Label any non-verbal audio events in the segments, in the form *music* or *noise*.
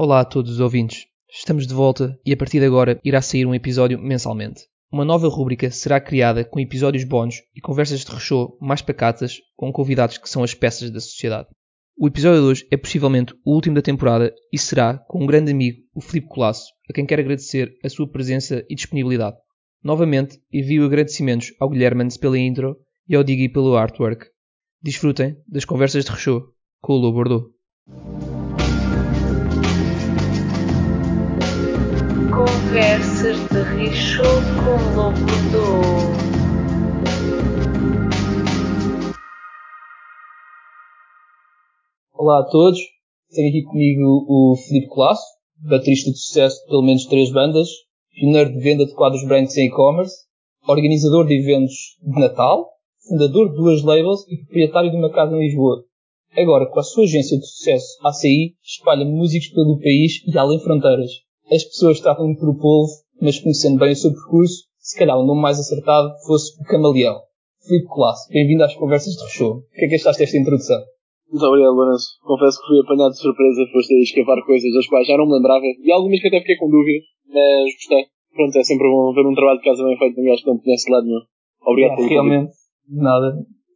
Olá a todos os ouvintes. Estamos de volta e a partir de agora irá sair um episódio mensalmente. Uma nova rúbrica será criada com episódios bónus e conversas de rechô mais pacatas com convidados que são as peças da sociedade. O episódio de hoje é possivelmente o último da temporada e será com um grande amigo, o Filipe Colasso, a quem quero agradecer a sua presença e disponibilidade. Novamente, envio agradecimentos ao Guilhermans pela intro e ao Diggy pelo artwork. Desfrutem das conversas de rechô com o Lô Bordeaux. Conversas de Richo com Lobo Olá a todos, tenho aqui comigo o Filipe Colasso, baterista de sucesso de pelo menos três bandas, pioneiro de venda de quadros brancos em e-commerce, organizador de eventos de Natal, fundador de duas labels e proprietário de uma casa em Lisboa. Agora, com a sua agência de sucesso ACI, espalha músicos pelo país e além fronteiras. As pessoas tratam-me por o polvo, mas conhecendo bem o seu percurso, se calhar o nome mais acertado fosse o Camaleão. Filipe Colasso, bem-vindo às conversas de Rochô. O que é que achaste desta introdução? Muito obrigado, Lourenço. Confesso que fui apanhado de surpresa, foste a escavar coisas das quais já não me lembrava e algumas que até fiquei com dúvidas, mas gostei. Pronto, é sempre bom ver um trabalho de casa bem feito, não acho que não conhece lado nenhum. Obrigado Ah, pelo Realmente, nada.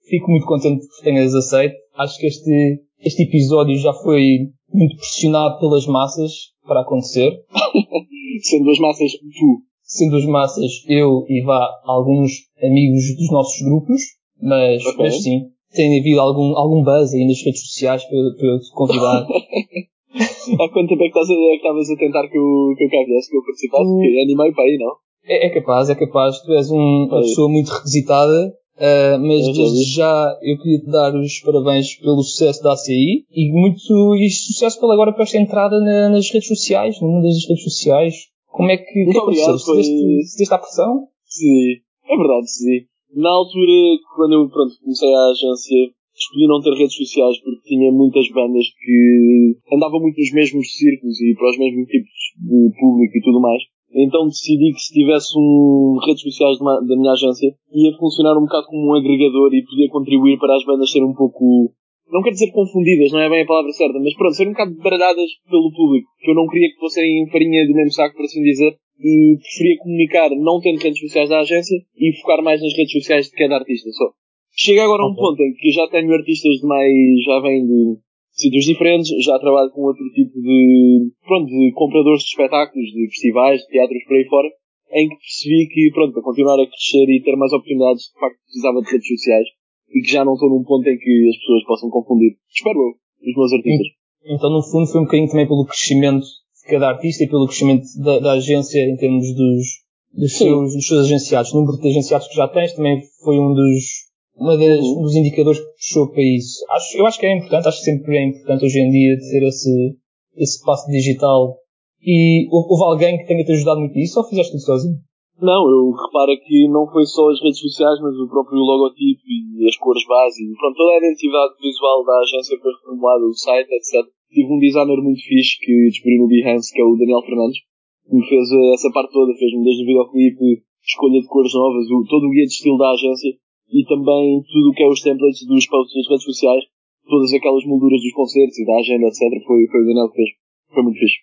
Fico muito contente que tenhas aceito. Acho que este, este episódio já foi muito pressionado pelas massas para acontecer. *laughs* Sendo as massas tu. Sendo as massas eu e vá alguns amigos dos nossos grupos, mas, Ok. mas sim, tem havido algum, algum buzz aí nas redes sociais para, para te convidar. *laughs* Há quanto tempo é que é que estavas a tentar que eu, que eu cá viesse, que eu participasse? Hum. Porque animei para aí, não? É, é capaz, é capaz. Tu és um- uma pessoa muito requisitada, ah, mas já desde já eu queria te dar os parabéns pelo sucesso da ACI e muito e sucesso pela agora para esta entrada na- nas redes sociais, no mundo das redes sociais. Como é que, que Muito aconteceu? obrigado, foi- Cedeste, cedeste à pressão? Sim. É verdade, sim. Na altura, quando eu pronto, comecei a agência, escolhi não ter redes sociais porque tinha muitas bandas que andavam muito nos mesmos círculos e para os mesmos tipos de público e tudo mais. Então decidi que se tivesse um redes sociais uma- da minha agência ia funcionar um bocado como um agregador e podia contribuir para as bandas serem um pouco não quero dizer confundidas, não é bem a palavra certa, mas pronto, serem um bocado baralhadas pelo público, que eu não queria que fossem farinha do mesmo saco, por assim dizer, e preferia comunicar não tendo redes sociais da agência e focar mais nas redes sociais de cada artista só. Chega agora a um ponto em que já tenho artistas de mais, já vêm de sítios diferentes, já trabalho com outro tipo de, pronto, de compradores de espetáculos, de festivais, de teatros por aí fora, em que percebi que, pronto, para continuar a crescer e ter mais oportunidades, de facto precisava de redes sociais e que já não estou num ponto em que as pessoas possam confundir. Espero eu, os meus artistas. Então, no fundo, foi um bocadinho também pelo crescimento de cada artista e pelo crescimento da, da agência em termos dos, dos, seus, dos seus agenciados. O número de agenciados que já tens também foi um dos, uma das, dos indicadores que puxou para isso. Acho, eu acho que é importante, acho que sempre é importante hoje em dia ter esse, esse passo digital. E houve alguém que tenha te ajudado muito nisso ou fizeste tudo sozinho? Não, eu reparo que não foi só as redes sociais, mas o próprio logotipo e as cores base e pronto, toda a identidade visual da agência foi reformulada, o site, etc. Tive um designer muito fixe que descobri no Behance, que é o Daniel Fernandes, que me fez eh, essa parte toda, fez-me desde o videoclipe, escolha de cores novas, o, todo o guia de estilo da agência e também tudo o que é os templates dos posts das redes sociais, todas aquelas molduras dos concertos e da agenda, etc. Foi, foi o Daniel que fez. Foi muito fixe.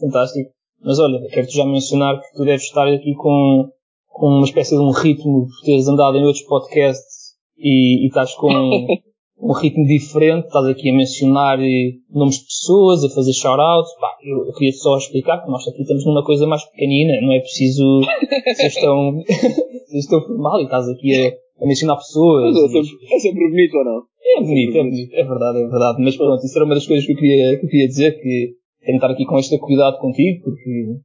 Fantástico. Mas olha, quero-te já mencionar que tu deves estar aqui com, com uma espécie de um ritmo por teres andado em outros podcasts e, e estás com *laughs* um ritmo diferente, estás aqui a mencionar eh, nomes de pessoas, a fazer shout-outs. Pá, eu, eu queria só explicar que nós aqui estamos numa coisa mais pequenina, não é preciso *laughs* ser tão, *laughs* seres tão formal e estás aqui a, a mencionar pessoas. Mas é sempre, é sempre bonito ou não? É bonito, é bonito, é verdade, é verdade. Mas pronto, isso era uma das coisas que eu queria, que eu queria dizer, que tenho de estar aqui com este cuidado contigo, porque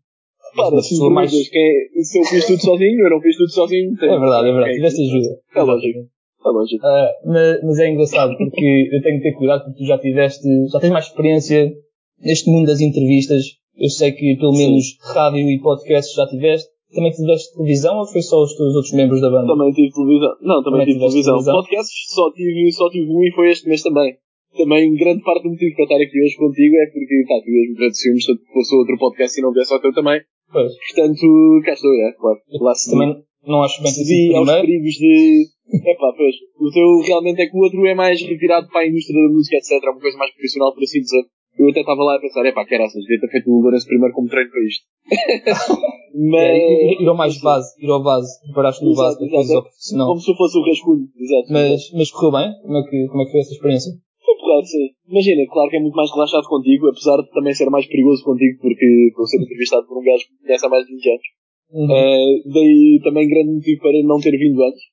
uma se me pessoa mais... perguntas quem, se eu fiz tudo sozinho, eu não fiz tudo sozinho. É verdade, é verdade. Tiveste ajuda. É lógico. É lógico. Ah, mas, mas é engraçado porque eu tenho que ter cuidado porque tu já tiveste, já tens mais experiência neste mundo das entrevistas. Eu sei que pelo Sim. menos rádio e podcast já tiveste. Também tiveste televisão ou foi só os teus outros membros da banda? Também tive televisão. Não, também, Também tive televisão. televisão? Podcasts só tive, só tive um e foi este mês também. Também grande parte do motivo para estar aqui hoje contigo é porque, pá, tu ias-me ciúmes se fosse outro podcast e não viesse ao teu também. Pois. Portanto, cá estou, é, claro. Lá se Também não acho bem cedi aos perigos de... Epá, pois, o teu realmente é que o outro é mais revirado para a indústria da música, etc. É uma coisa mais profissional, por assim dizer. Eu até estava lá a pensar, epá, que era assim, devia ter feito o Lourenço primeiro como treino para isto. *laughs* Mas... É, ir, ir ao mais base, ir ao base, preparaste no base, depois ao profissional. Como se eu fosse o rascunho, exato. Mas, mas correu bem? Como é, que, como é que foi essa experiência? Foi porrado, sim. Imagina, claro que é muito mais relaxado contigo, apesar de também ser mais perigoso contigo, porque vou ser entrevistado por um gajo que conhece há mais de 20 anos. Uhum. Uh, daí também grande motivo para não ter vindo antes.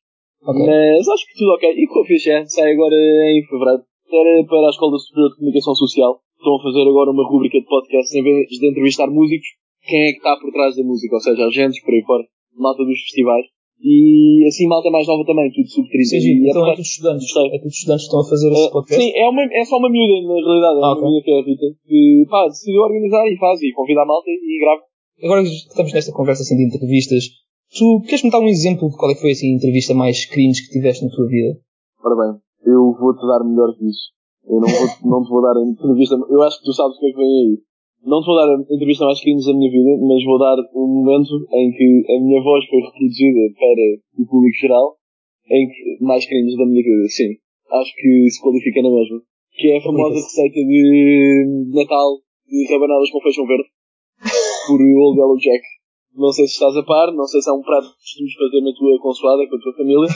Ok. Mas acho que tudo ok. E com a fixe, é, sai agora em fevereiro. Era para a Escola Superior de Comunicação Social. Estão a fazer agora uma rubrica de podcast em vez de entrevistar músicos, quem é que está por trás da música, ou seja, agentes por aí fora, malta dos festivais. E assim malta mais nova também, tudo sub 30. Sim, sim. é Então é porra- tudo estudantes. Gostei. É tudo estudantes que estão a fazer esse Uh, podcast. Sim, é, uma, é só uma miúda, na realidade. É Ah, uma ok. miúda que é a Rita, que pá, decidiu organizar e faz, e convida a malta e grava. Agora que estamos nesta conversa assim de entrevistas, tu queres-me dar um exemplo de qual é que foi assim, a entrevista mais cringe que tiveste na tua vida? Ora bem, eu vou-te dar melhor que isso. Eu não, vou, não te vou dar a entrevista, eu acho que tu sabes o que é que vem aí. Não te vou dar a entrevista mais cringe da minha vida, mas vou dar um momento em que a minha voz foi reproduzida para o público geral, em que, mais cringe da minha vida, sim. Acho que se qualifica na mesma. Que é a famosa receita de Natal de rabanadas com feijão verde, por Old Yellow Jack. Não sei se estás a par, não sei se é um prato que costumes fazer na tua consoada com a tua família,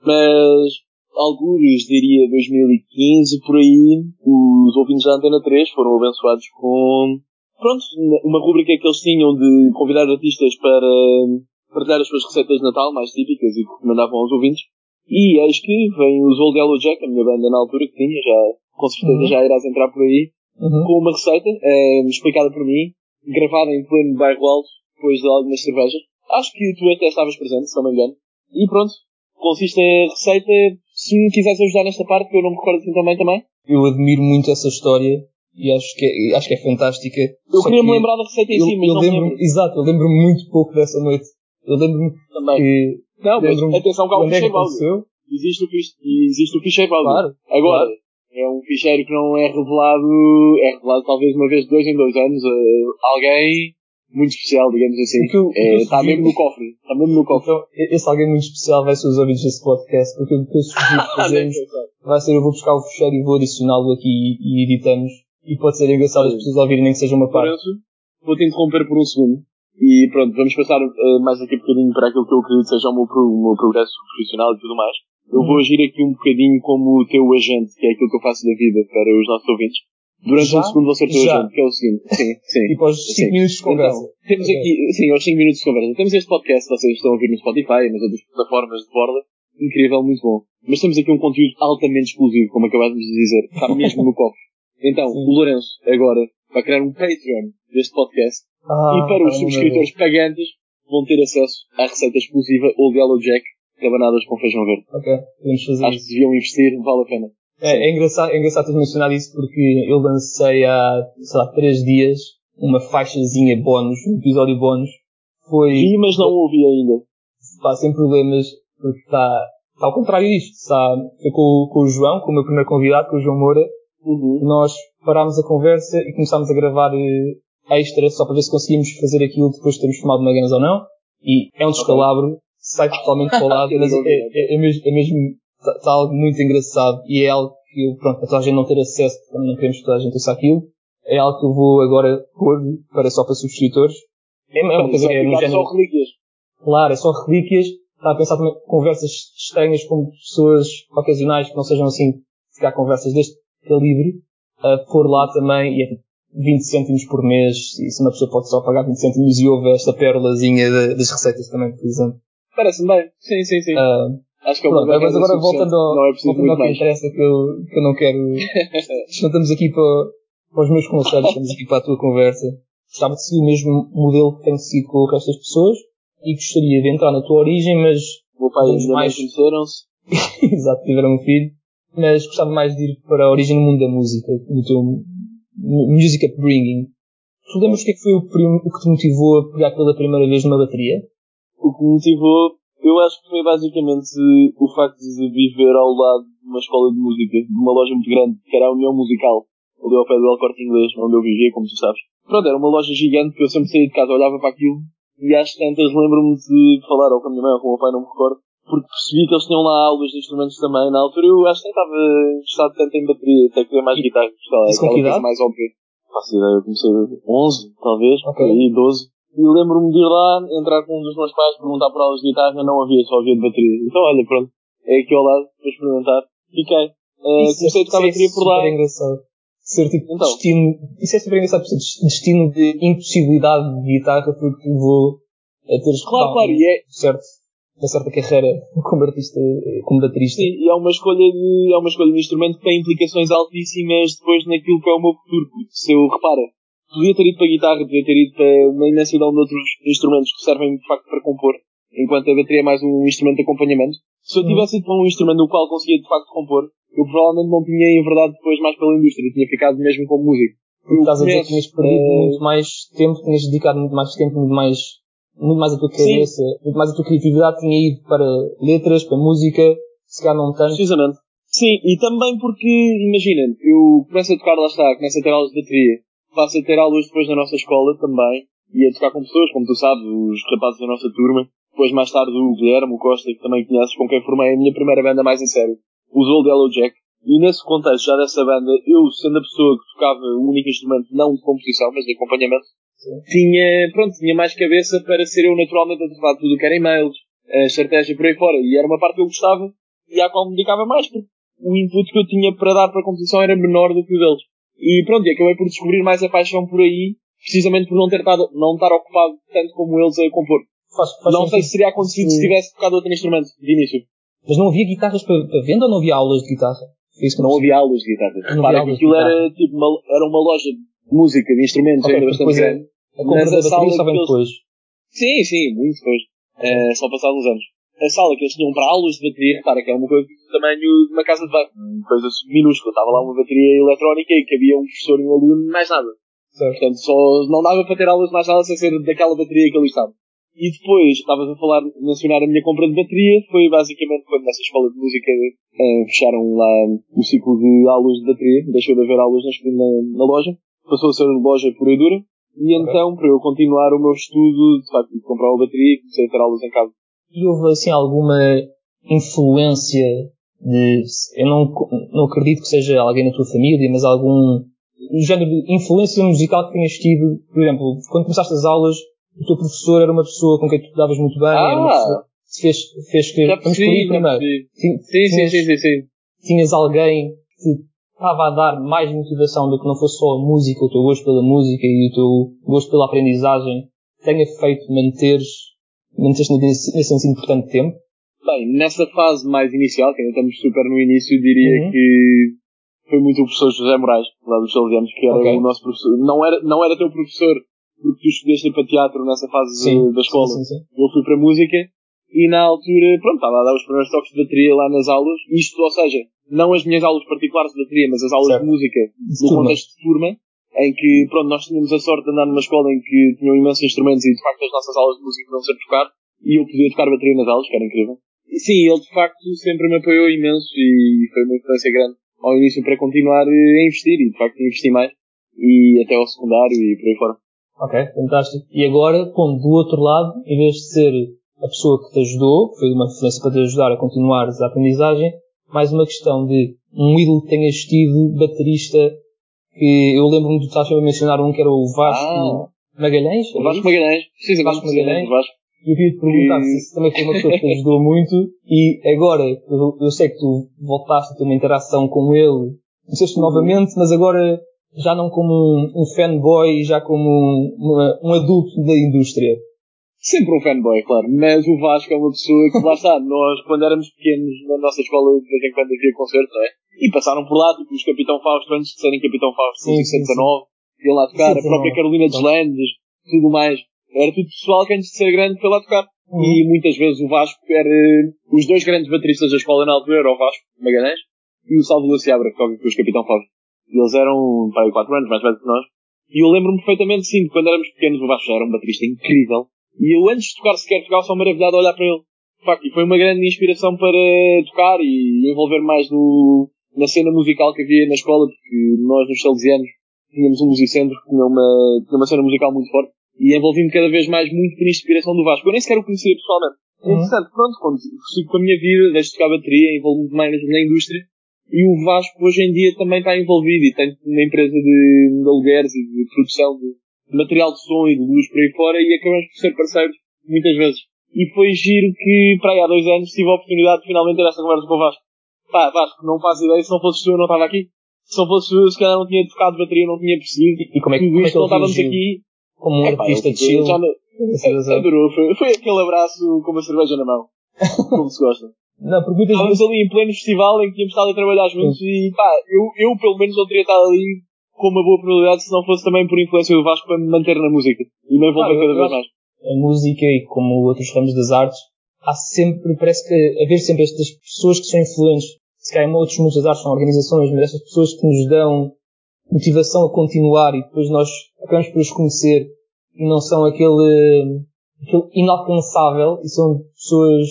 mas alguns, diria 2015, por aí, os ouvintes da Antena 3 foram abençoados com, pronto, uma rubrica que eles tinham de convidar artistas para partilhar as suas receitas de Natal mais típicas e que recomendavam aos ouvintes. E eis que vem os Old Yellow Jack, a minha banda na altura que tinha, já, com certeza Uhum. já irás entrar por aí, Uhum. com uma receita eh, explicada por mim, gravada em pleno bairro alto, depois de algumas cervejas. Acho que tu até estavas presente, se não me engano. E pronto, consiste a receita. Se me quiseres ajudar nesta parte, que eu não me recordo assim tão bem também. Eu admiro muito essa história e acho que é, acho que é fantástica. Eu queria me que lembrar da receita em eu, si, mas eu não me lembro, lembro exato, eu lembro-me muito pouco dessa noite. Eu lembro-me também. que Não, mas lembro-me atenção que há um é ficheiro aconteceu. Existe o, existe o ficheiro áudio. Claro. Agora, é um ficheiro que não é revelado, é revelado talvez uma vez de dois em dois anos a alguém muito especial, digamos assim. É, Está mesmo no cofre. Está mesmo no cofre. Então, esse alguém muito especial vai ser os ouvintes desse podcast, porque o que eu sugiro que *laughs* fazemos vai ser eu vou buscar o fecheiro e vou adicioná-lo aqui e editamos. E pode ser engraçado as pessoas ouvirem nem que seja uma parte. Vou-te interromper por um segundo. E pronto, vamos passar eh, mais aqui um bocadinho para aquilo que eu acredito seja o meu, pro- o meu progresso profissional e tudo mais. Eu vou agir aqui um bocadinho como o teu agente, que é aquilo que eu faço da vida para os nossos ouvintes. Durante Já? um segundo vou ser teu Já. que é o seguinte. Sim, *laughs* sim. Tipo aos 5 Sim. minutos de conversa. Então, temos Ok. aqui, sim, aos 5 minutos de conversa. Temos este podcast, vocês estão a ouvir no Spotify nas outras plataformas de borda. Incrível, muito bom. Mas temos aqui um conteúdo altamente exclusivo, como acabámos de dizer. Está mesmo no cofre. Então, Sim. o Lourenço, agora, vai criar um Patreon deste podcast Ah, e para os subscritores pagantes vão ter acesso à receita exclusiva Old Yellow Jack, rabanadas com feijão verde. Ok, podemos fazer Acho isso. que deviam investir, vale a pena. É, é engraçado, é engraçado teres mencionado isso porque eu lancei há, sei lá, 3 dias uma faixazinha bónus, um episódio bónus. Foi, Vi, mas não ouvi ainda. pá, sem problemas, porque está, está ao contrário disto. Está, foi com, com o João, com o meu primeiro convidado, com o João Moura, Uhum. nós parámos a conversa e começámos a gravar eh, extra só para ver se conseguíamos fazer aquilo depois de termos fumado uma ganas ou não. E é um descalabro, sai totalmente *laughs* para o lado, Eu mas é, é, é mesmo, é mesmo está está algo muito engraçado e é algo que eu, pronto, para toda a gente não ter acesso, porque também não queremos que toda a gente ouça aquilo, é algo que eu vou agora pôr para só para subscritores. É, é coisa, é no Ficar género, só relíquias. Claro, é só relíquias. Está a pensar também conversas estranhas com pessoas ocasionais que não sejam assim, calhar conversas deste calibre, a pôr lá também, e é tipo 20 cêntimos por mês, e se uma pessoa pode só pagar 20 cêntimos e ouve esta pérolazinha das receitas também, por exemplo. Parece-me bem. Sim, sim, sim. Ah, Acho que é pronto, mas agora voltando ao, Não é voltando ao que mais. interessa, que eu, que eu não quero, *laughs* não estamos aqui para, para os meus conselhos, estamos aqui para a tua conversa. Gostava de seguir o mesmo modelo que tenho seguido com o resto das pessoas, e gostaria de entrar na tua origem, mas O meu pai e a Temos minha mãe mais- conheceram-se. *laughs* Exato, tiveram um filho. Mas gostava mais de ir para a origem do mundo da música, do teu mu- music upbringing. Tu lembras o que é que foi o, o que te motivou a pegar pela primeira vez numa bateria? O que me motivou, eu acho que foi basicamente o facto de viver ao lado de uma escola de música, de uma loja muito grande, que era a União Musical, ali ao pé do El Corte Inglês, onde eu vivia, como tu sabes. Pronto, era uma loja gigante que eu sempre saía de casa, olhava para aquilo, e às tantas lembro-me de falar ou com a minha mãe ou com o meu pai, não me recordo, porque percebi que eles tinham lá aulas de instrumentos também. Na altura eu acho que estava interessado tanto em bateria, até queria mais guitarra. Que idade? mais óbvia. Faço ideia, eu comecei 11, talvez, Ok. por aí 12. E lembro-me de ir lá, entrar com um dos meus pais, perguntar por aulas de guitarra, não havia, só havia de bateria. Então olha, pronto, é aqui ao lado, para experimentar. Fiquei. Isso comecei a tocar isso bateria é por lá. engraçado. Ser tipo Então. destino. Isso é super engraçado, destino de impossibilidade de guitarra foi o que levou a teres Claro, claro, e é, certo, uma certa carreira como artista, eh, como baterista. Sim, e é uma escolha de, é uma escolha de instrumento que tem implicações altíssimas depois naquilo que é o meu futuro. Se eu repara, podia ter ido para a guitarra, podia ter ido para uma imensidão de outros instrumentos que servem de facto para compor, enquanto a bateria é mais um instrumento de acompanhamento. Se eu Uhum. tivesse ido para um instrumento no qual conseguia de facto compor, eu provavelmente não tinha em verdade depois mais pela indústria, tinha ficado mesmo como músico. Porque estás a dizer que tinhas perdido eh, muito mais tempo, tinhas dedicado muito mais tempo, muito mais, muito mais a tua Sim. cabeça, muito mais a tua criatividade tinha ido para letras, para música, se calhar não tanto. Precisamente. Sim, e também porque, imagina, eu começo a tocar, lá está, começo a ter aulas de bateria, passo a ter aulas depois na nossa escola também, e a tocar com pessoas, como tu sabes, os rapazes da nossa turma, depois mais tarde o Guilherme, o Costa, que também conheces, com quem formei a minha primeira banda mais em sério, os Old Yellow Jack, e nesse contexto já dessa banda, eu sendo a pessoa que tocava o único instrumento, não de composição, mas de acompanhamento, tinha, pronto, tinha mais cabeça para ser eu naturalmente a tratar de tudo o que era e-mails, a estratégia por aí fora, e era uma parte que eu gostava e à qual me dedicava mais, porque o input que eu tinha para dar para a composição era menor do que o deles. E pronto, e acabei por descobrir mais a paixão por aí, precisamente por não ter estado, não estar ocupado tanto como eles a compor. Faz, faz não sei se seria acontecido se tivesse tocado outro instrumento, de início. Mas não havia guitarras para, para venda ou não havia aulas de guitarra? Foi isso Não havia aulas de guitarra. Não Repara que aquilo era tipo uma, era uma loja de música, de instrumentos Ok, ainda bastante grande. A compra da bateria só vem depois. Sim, sim, muito depois. Eh, só passados os anos. A sala que eles tinham para aulas de bateria, repara que é uma coisa do tamanho de uma casa de banho. Uma coisa minúscula. Estava lá uma bateria eletrónica e cabia um professor e um aluno, mais nada. Certo. Portanto, só não dava para ter aulas mais nada sem ser daquela bateria que ali estava. E depois, estavas a falar, mencionar a minha compra de bateria, foi basicamente quando nessa escola de música eh, fecharam lá o ciclo de aulas de bateria, deixou de haver aulas na, na, na loja, passou a ser loja pura e dura, e Ok. então, para eu continuar o meu estudo, de facto, que comprar uma bateria e comecei a ter aulas em casa. E houve assim alguma influência de, eu não, não acredito que seja alguém na tua família, mas algum género de influência musical que tenhas tido, por exemplo, quando começaste as aulas, o teu professor era uma pessoa com quem tu davas muito bem, era uma Ah! pessoa que fez, fez que, vamos por aí percebi, primeiro. percebi. Sim, sim, sim, sim, sim. tinhas alguém que estava a dar mais motivação do que não fosse só a música, o teu gosto pela música e o teu gosto pela aprendizagem, tenha feito manteres, nesse ensino por tanto tempo? Bem, nessa fase mais inicial, que ainda estamos super no início, diria Uhum. que foi muito o professor José Moraes, lá dos Salesianos, que era Ok. o nosso professor. Não era, não era teu professor, porque tu escolheste ir para teatro nessa fase de- da escola. Sim, sim, sim. Eu fui para música e na altura, pronto, estava a dar os primeiros toques de bateria lá nas aulas. Isto, ou seja, não as minhas aulas particulares de bateria, mas as aulas Certo. de música no contexto de turma, em que, pronto, nós tínhamos a sorte de andar numa escola em que tinham imensos instrumentos e, de facto, as nossas aulas de música não ser tocar, e eu podia tocar bateria nas aulas, que era incrível. E sim, ele, de facto, sempre me apoiou imenso e foi uma influência grande ao início para continuar eh, a investir, e, de facto, investi mais, e até ao secundário e por aí fora. Ok, fantástico. E agora, pondo do outro lado, em vez de ser a pessoa que te ajudou, foi uma referência para te ajudar a continuares a aprendizagem, mais uma questão de um ídolo que tenhas tido, baterista, que eu lembro-me de estás a mencionar um que era o Vasco Magalhães. O Vasco? Magalhães, precisamente, Vasco Magalhães. Vasco. E eu queria te perguntar se isso também foi uma pessoa que te *laughs* ajudou muito e agora, eu, eu sei que tu voltaste a ter uma interação com ele, sei se novamente, mas agora já não como um, um fanboy, já como um, uma- um adulto da indústria. Sempre um fanboy, claro. Mas o Vasco é uma pessoa que, lá está, *laughs* nós, quando éramos pequenos, na nossa escola, de vez em quando havia concertos, não é? E passaram por lá, tipo, os Capitão Fausto, antes de serem Capitão Fausto, Sim, os sim, 119, iam lá tocar, a 119. própria Carolina Deslandes, tudo mais. Era tudo pessoal que antes de ser grande foi lá tocar. Uhum. E muitas vezes o Vasco era, os dois grandes bateristas da escola na altura eram o Vasco Magalhães e o Salvador Seabra, que toca com os Capitão Fausto. E eles eram, pá, 4 anos mais velhos que nós. E eu lembro-me perfeitamente, sim, de quando éramos pequenos, o Vasco já era um baterista incrível. E eu, antes de tocar sequer, ficava só maravilhado a olhar para ele. Facto, e foi uma grande inspiração para tocar e envolver mais no, na cena musical que havia na escola, porque nós, nos Salesianos, tínhamos um musicentro que tinha uma, tinha uma cena musical muito forte. E envolvi-me cada vez mais muito por inspiração do Vasco. Eu nem sequer o conhecia pessoalmente. Entretanto, pronto, quando sigo com a minha vida, deixo de tocar bateria, envolvo-me mais na indústria, e o Vasco hoje em dia também está envolvido e tem uma empresa de, de alugueres e de produção de material de som e de luz por aí fora e acabamos por ser parceiros muitas vezes. E foi giro que, para aí há dois anos, tive a oportunidade de finalmente ter esta conversa com o Vasco. Pá, Vasco, não faz ideia, se não fosse tu eu não estava aqui. Se não fosse tu, se calhar não tinha tocado bateria, não tinha percebido. E como é que, como é que não estávamos aqui. Como um Epá, artista de chill. já Adorou, foi, foi aquele abraço com uma cerveja na mão. Como se gosta. Não, porque muitas Estávamos vezes... ali em pleno festival em que tínhamos estado a trabalhar juntos e pá, eu, eu pelo menos não teria estado ali com uma boa probabilidade se não fosse também por influência do Vasco para me manter na música e me envolver Ah, cada vez mais. a música e como outros ramos das artes, há sempre, parece que haver sempre estas pessoas que são influentes. Se calhar em outros mundos das artes são organizações, mas estas pessoas que nos dão motivação a continuar e depois nós acabamos por os conhecer e não são aquele, aquele inalcançável e são pessoas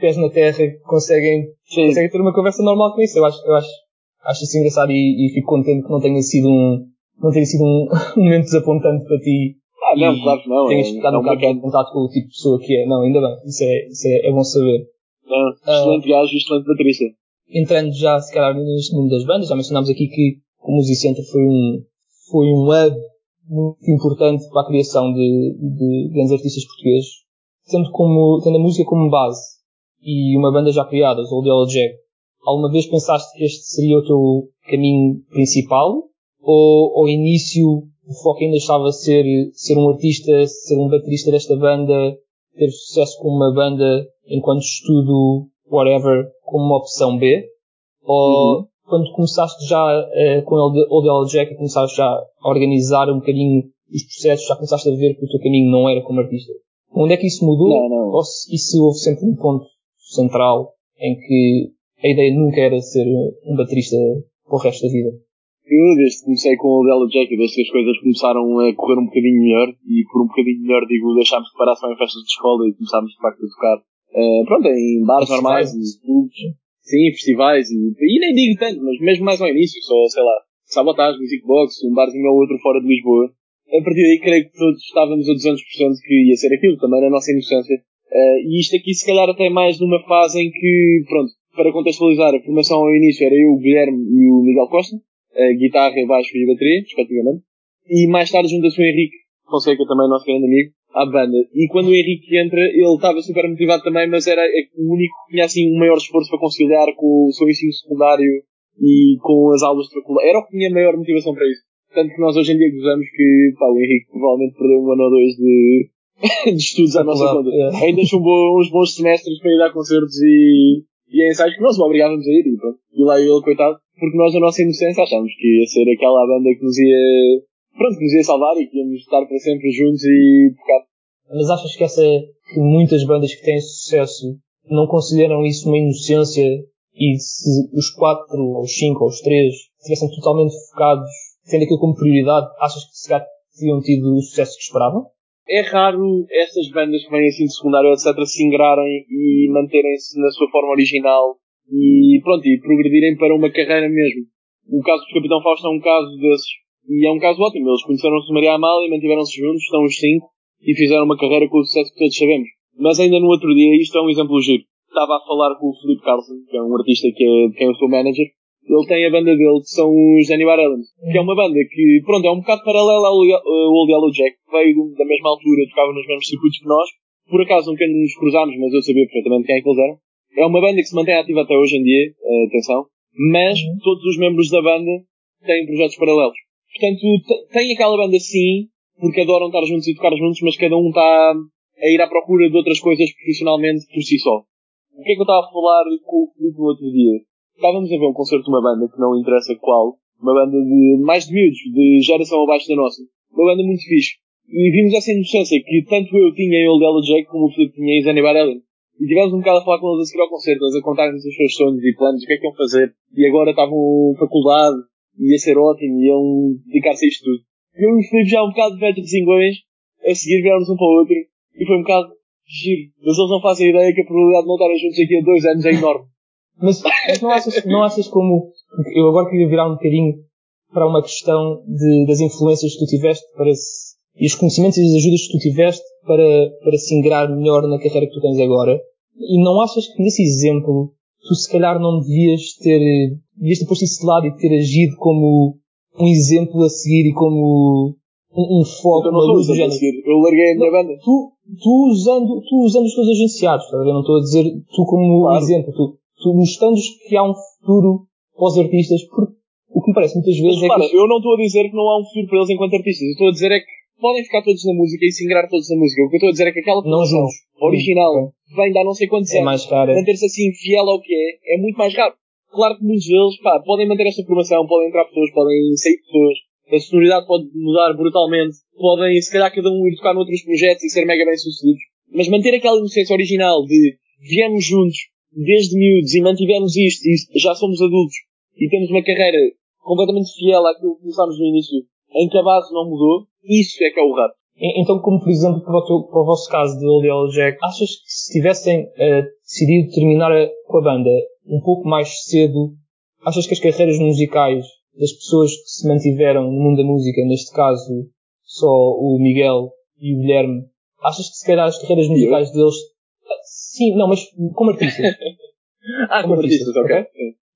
pés na terra que conseguem, Sim. conseguem ter uma conversa normal com isso. Eu acho, eu acho, acho isso engraçado e, e fico contente que não tenha sido um, não tenha sido um, *laughs* um momento desapontante para ti Ah, não, e claro que não. É, tenhas é ficado um um bocado em contato com o tipo de pessoa que é. Não, ainda bem. Isso é, isso é, é bom saber. Não, Ah. excelente gajo, excelente baterista. Entrando já, se calhar, neste mundo das bandas, já mencionámos aqui que o Musicenter foi um, foi um hub muito importante para a criação de, de grandes artistas portugueses. Tendo, como, tendo a música como base e uma banda já criada, os Old Yellow Jack, alguma vez pensaste que este seria o teu caminho principal? Ou ao início o foco ainda estava a ser, ser um artista, ser um baterista desta banda, ter sucesso com uma banda enquanto estudo, whatever, como uma opção B? Ou Uhum. quando começaste já eh, com o Yellow Jack, começaste já a organizar um bocadinho os processos, já começaste a ver que o teu caminho não era como artista? Onde é que isso mudou? Não, não. Ou se, se houve sempre um ponto central em que a ideia nunca era ser um baterista para o resto da vida? Eu, desde que comecei com o Della Jack, desde que as coisas começaram a correr um bocadinho melhor, e por um bocadinho melhor digo, deixámos de parar só em festas de escola e começámos de facto a tocar, eh, pronto, em bares normais, e clubes, sim, festivais, e, e nem digo tanto, mas mesmo mais ao início, só, sei lá, sabotagem, music box, um barzinho ou outro fora de Lisboa. A partir daí creio que todos estávamos a 200% que ia ser aquilo, também na nossa inocência. Eh, e isto aqui se calhar até mais numa fase em que, pronto, para contextualizar, a formação ao início era eu, o Guilherme e o Miguel Costa, a guitarra, baixo e bateria, respectivamente. E mais tarde junta-se o Henrique Fonseca, também nosso grande amigo, à banda. E quando o Henrique entra, ele estava super motivado também, mas era o único que tinha assim um maior esforço para conciliar com o seu ensino secundário e com as aulas de faculdade. Era o que tinha maior motivação para isso. Tanto que nós hoje em dia gozamos que pá, o Henrique provavelmente perdeu um ano ou dois de, *laughs* de estudos à nossa conta. É. Ainda chumbou uns bons semestres para ir dar concertos e, e a ensaios que nós o obrigávamos a ir e pronto. E lá ele, coitado, porque nós, na nossa inocência, achávamos que ia ser aquela banda que nos ia, pronto, que nos ia salvar e que íamos estar para sempre juntos e tocar. Mas achas que essa, que muitas bandas que têm sucesso não consideram isso uma inocência e se os quatro, ou os cinco, ou os três estivessem totalmente focados, tendo aquilo como prioridade, achas que se calhar teriam tido o sucesso que esperavam? É raro estas bandas que vêm assim de secundário, etc., se ingrarem e manterem-se na sua forma original e pronto, e progredirem para uma carreira mesmo. O caso do Capitão Fausto é um caso desses. E é um caso ótimo. Eles conheceram-se Maria Amália, mantiveram-se juntos, estão os cinco, e fizeram uma carreira com o sucesso que todos sabemos. Mas ainda no outro dia, isto é um exemplo giro. Estava a falar com o Felipe Carlson, que é um artista que é, de quem eu sou manager. Ele tem a banda dele, que são os Anywhere Islands, que é uma banda que, pronto, é um bocado paralela ao ao Old Yellow Jack, que veio da mesma altura, tocava nos mesmos circuitos que nós. Por acaso nunca nos cruzámos, mas eu sabia perfeitamente quem é que eles eram. É uma banda que se mantém ativa até hoje em dia, eh, atenção, mas todos os membros da banda têm projetos paralelos. Portanto, tem aquela banda sim, porque adoram estar juntos e tocar juntos, mas cada um está a ir à procura de outras coisas profissionalmente por si só. O que é que eu estava a falar com o Filipe no outro dia? Estávamos a ver um concerto de uma banda, que não interessa qual, uma banda de mais de miúdos, de geração abaixo da nossa. Uma banda muito fixe. E vimos essa inocência que tanto eu tinha em Old Jack como o Filipe tinha em Zanzibar Ellen. E tivemos um bocado a falar com eles a seguir ao concerto, eles a contarem-nos os seus sonhos e planos, o que é que iam fazer. E agora estavam faculdade, ia ser ótimo, iam dedicar-se a isto tudo. E eu e o já um bocado velhos de zingões, a seguir viemos um para o outro, e foi um bocado giro. Mas eles não fazem ideia que a probabilidade de não estarem juntos aqui a dois anos é enorme. Mas, mas não, achas, não achas como. Eu agora queria virar um bocadinho para uma questão de, das influências que tu tiveste para se e os conhecimentos e as ajudas que tu tiveste para, para se ingrar melhor na carreira que tu tens agora. E não achas que nesse exemplo tu se calhar não devias ter, devias ter posto isso de lado e ter agido como um exemplo a seguir e como um, um foco, uma luz do género. Eu larguei a minha banda. Tu, tu usando, tu usando os teus agenciados, tá? eu não estou a dizer tu como claro. exemplo, tu, tu mostrando que há um futuro para os artistas, porque o que me parece muitas vezes Mas, é para, que... eu não estou a dizer que não há um futuro para eles enquanto artistas, eu estou a dizer é que podem ficar todos na música e se ingrar todos na música. O que eu estou a dizer é que aquela produção original vem de há não sei quantos é anos. mais raro. Manter-se assim fiel ao que é, é muito mais raro. Claro que muitos deles, pá, podem manter esta formação, podem entrar pessoas, podem sair pessoas, a sonoridade pode mudar brutalmente, podem, se calhar, cada um ir tocar noutros projetos e ser mega bem sucedidos, mas manter aquela inocência original de viemos juntos, desde miúdos, e mantivemos isto, e já somos adultos, e temos uma carreira completamente fiel àquilo que começámos no início, em que a base não mudou, isso é que é o rap. Então, como por exemplo para o, teu, para o vosso caso de Yellow Jack, achas que se tivessem uh, decidido terminar a, com a banda um pouco mais cedo, achas que as carreiras musicais das pessoas que se mantiveram no mundo da música, neste caso só o Miguel e o Guilherme, achas que se calhar as carreiras musicais deles, sim, não, mas como artistas. *laughs* ah, como, como artistas, ok. okay?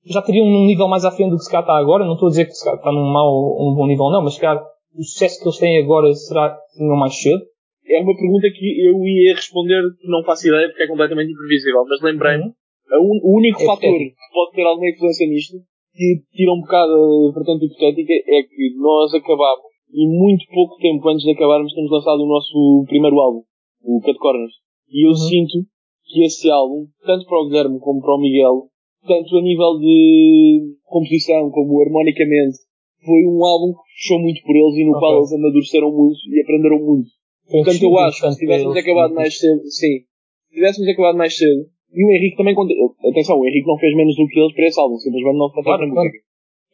Já teriam um nível mais à frente do que se calhar está agora, não estou a dizer que se calhar está num mau um bom nível não, mas se calhar o sucesso que eles têm agora será que tinham mais cedo? É uma pergunta que eu ia responder que não faço ideia porque é completamente imprevisível, mas lembrei-me, uhum. o único é fator que pode ter alguma influência nisto que tira um bocado a vertente hipotética é que nós acabámos e muito pouco tempo antes de acabarmos temos lançado o nosso primeiro álbum, o Cut Corners. E eu uhum. sinto que esse álbum, tanto para o Guilherme como para o Miguel, tanto a nível de composição como harmonicamente, foi um álbum que fechou muito por eles e no okay. qual eles amadureceram muito e aprenderam muito. Portanto, eu acho que se tivéssemos acabado mais cedo, sim, se tivéssemos acabado mais cedo, e o Henrique também, atenção, o Henrique não fez menos do que eles para esse álbum, simplesmente não foi claro, música.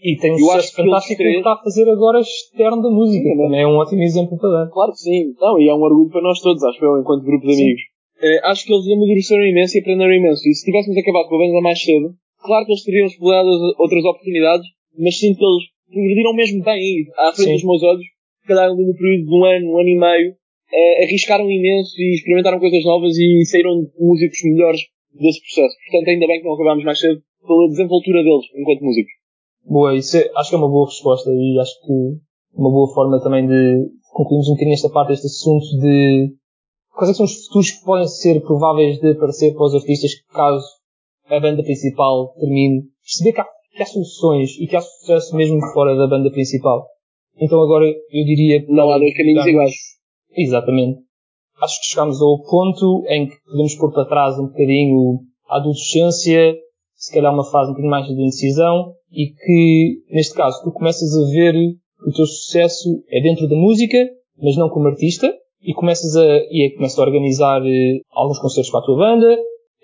E tem um sucesso fantástico que, está a fazer agora externo da música. Sim, também é um ótimo exemplo para dar. Claro que sim. Não, e é um orgulho para nós todos, acho eu, enquanto grupo de amigos. Uh, acho que eles amadureceram imenso e aprenderam imenso. E se tivéssemos acabado com a banda mais cedo, claro que eles teriam explorado outras oportunidades, mas sinto que eles progrediram mesmo bem à frente sim. dos meus olhos. Calhar ali no período de um ano, um ano e meio, uh, arriscaram imenso e experimentaram coisas novas e saíram músicos melhores desse processo. Portanto, ainda bem que não acabámos mais cedo pela desenvoltura deles enquanto músicos. Boa, isso é, acho que é uma boa resposta e acho que uma boa forma também de concluirmos um bocadinho esta parte deste assunto de quais é são os futuros que podem ser prováveis de aparecer para os artistas caso a banda principal termine. Perceber que há, que há soluções e que há sucesso mesmo fora da banda principal. Então agora eu diria... Não há dois caminhos iguais. Exatamente acho que chegamos ao ponto em que podemos pôr para trás um bocadinho a adolescência, se calhar uma fase um bocadinho mais de indecisão, e que, neste caso, tu começas a ver o teu sucesso é dentro da música, mas não como artista, e começas a, e é, começas a organizar eh, alguns concertos com a tua banda,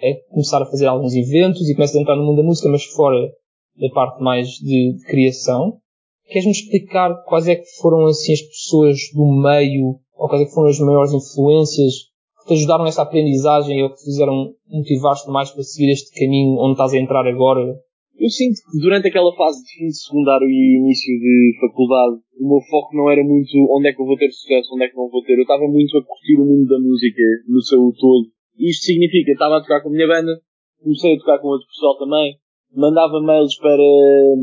é começar a fazer alguns eventos e começas a entrar no mundo da música, mas fora da parte mais de, de criação. Queres-me explicar quais é que foram assim as pessoas do meio ou quais é que foram as maiores influências que te ajudaram nessa aprendizagem ou que fizeram motivar-te mais para seguir este caminho onde estás a entrar agora? Eu sinto que durante aquela fase de fim de secundário e início de faculdade, o meu foco não era muito onde é que eu vou ter sucesso, onde é que não vou ter. Eu estava muito a curtir o mundo da música no seu todo. Isto significa, estava a tocar com a minha banda, comecei a tocar com outro pessoal também, mandava mails para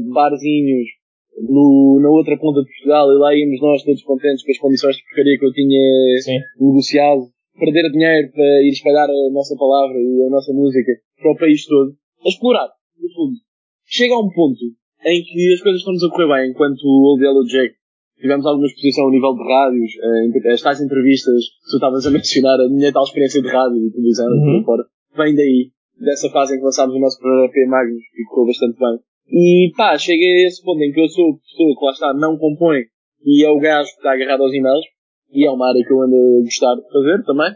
barzinhos, no, na outra ponta de Portugal e lá íamos nós todos contentes com as condições de porcaria que eu tinha Sim. negociado, perder dinheiro para ir espalhar a nossa palavra e a nossa música para o país todo, a explorar, no fundo. Chega a um ponto em que as coisas estão-nos a correr bem, enquanto o Old Yellow Jack tivemos alguma exposição ao nível de rádios, eh, as tais entrevistas que tu estavas a mencionar, a minha tal experiência de rádio e televisão, uhum. fora, vem daí, dessa fase em que lançámos o nosso primeiro EP Magnus, e correu bastante bem. E pá, cheguei a esse ponto em que eu sou pessoa que lá está, não compõe e é o gajo que está agarrado aos e-mails e é uma área que eu ando a gostar de fazer também.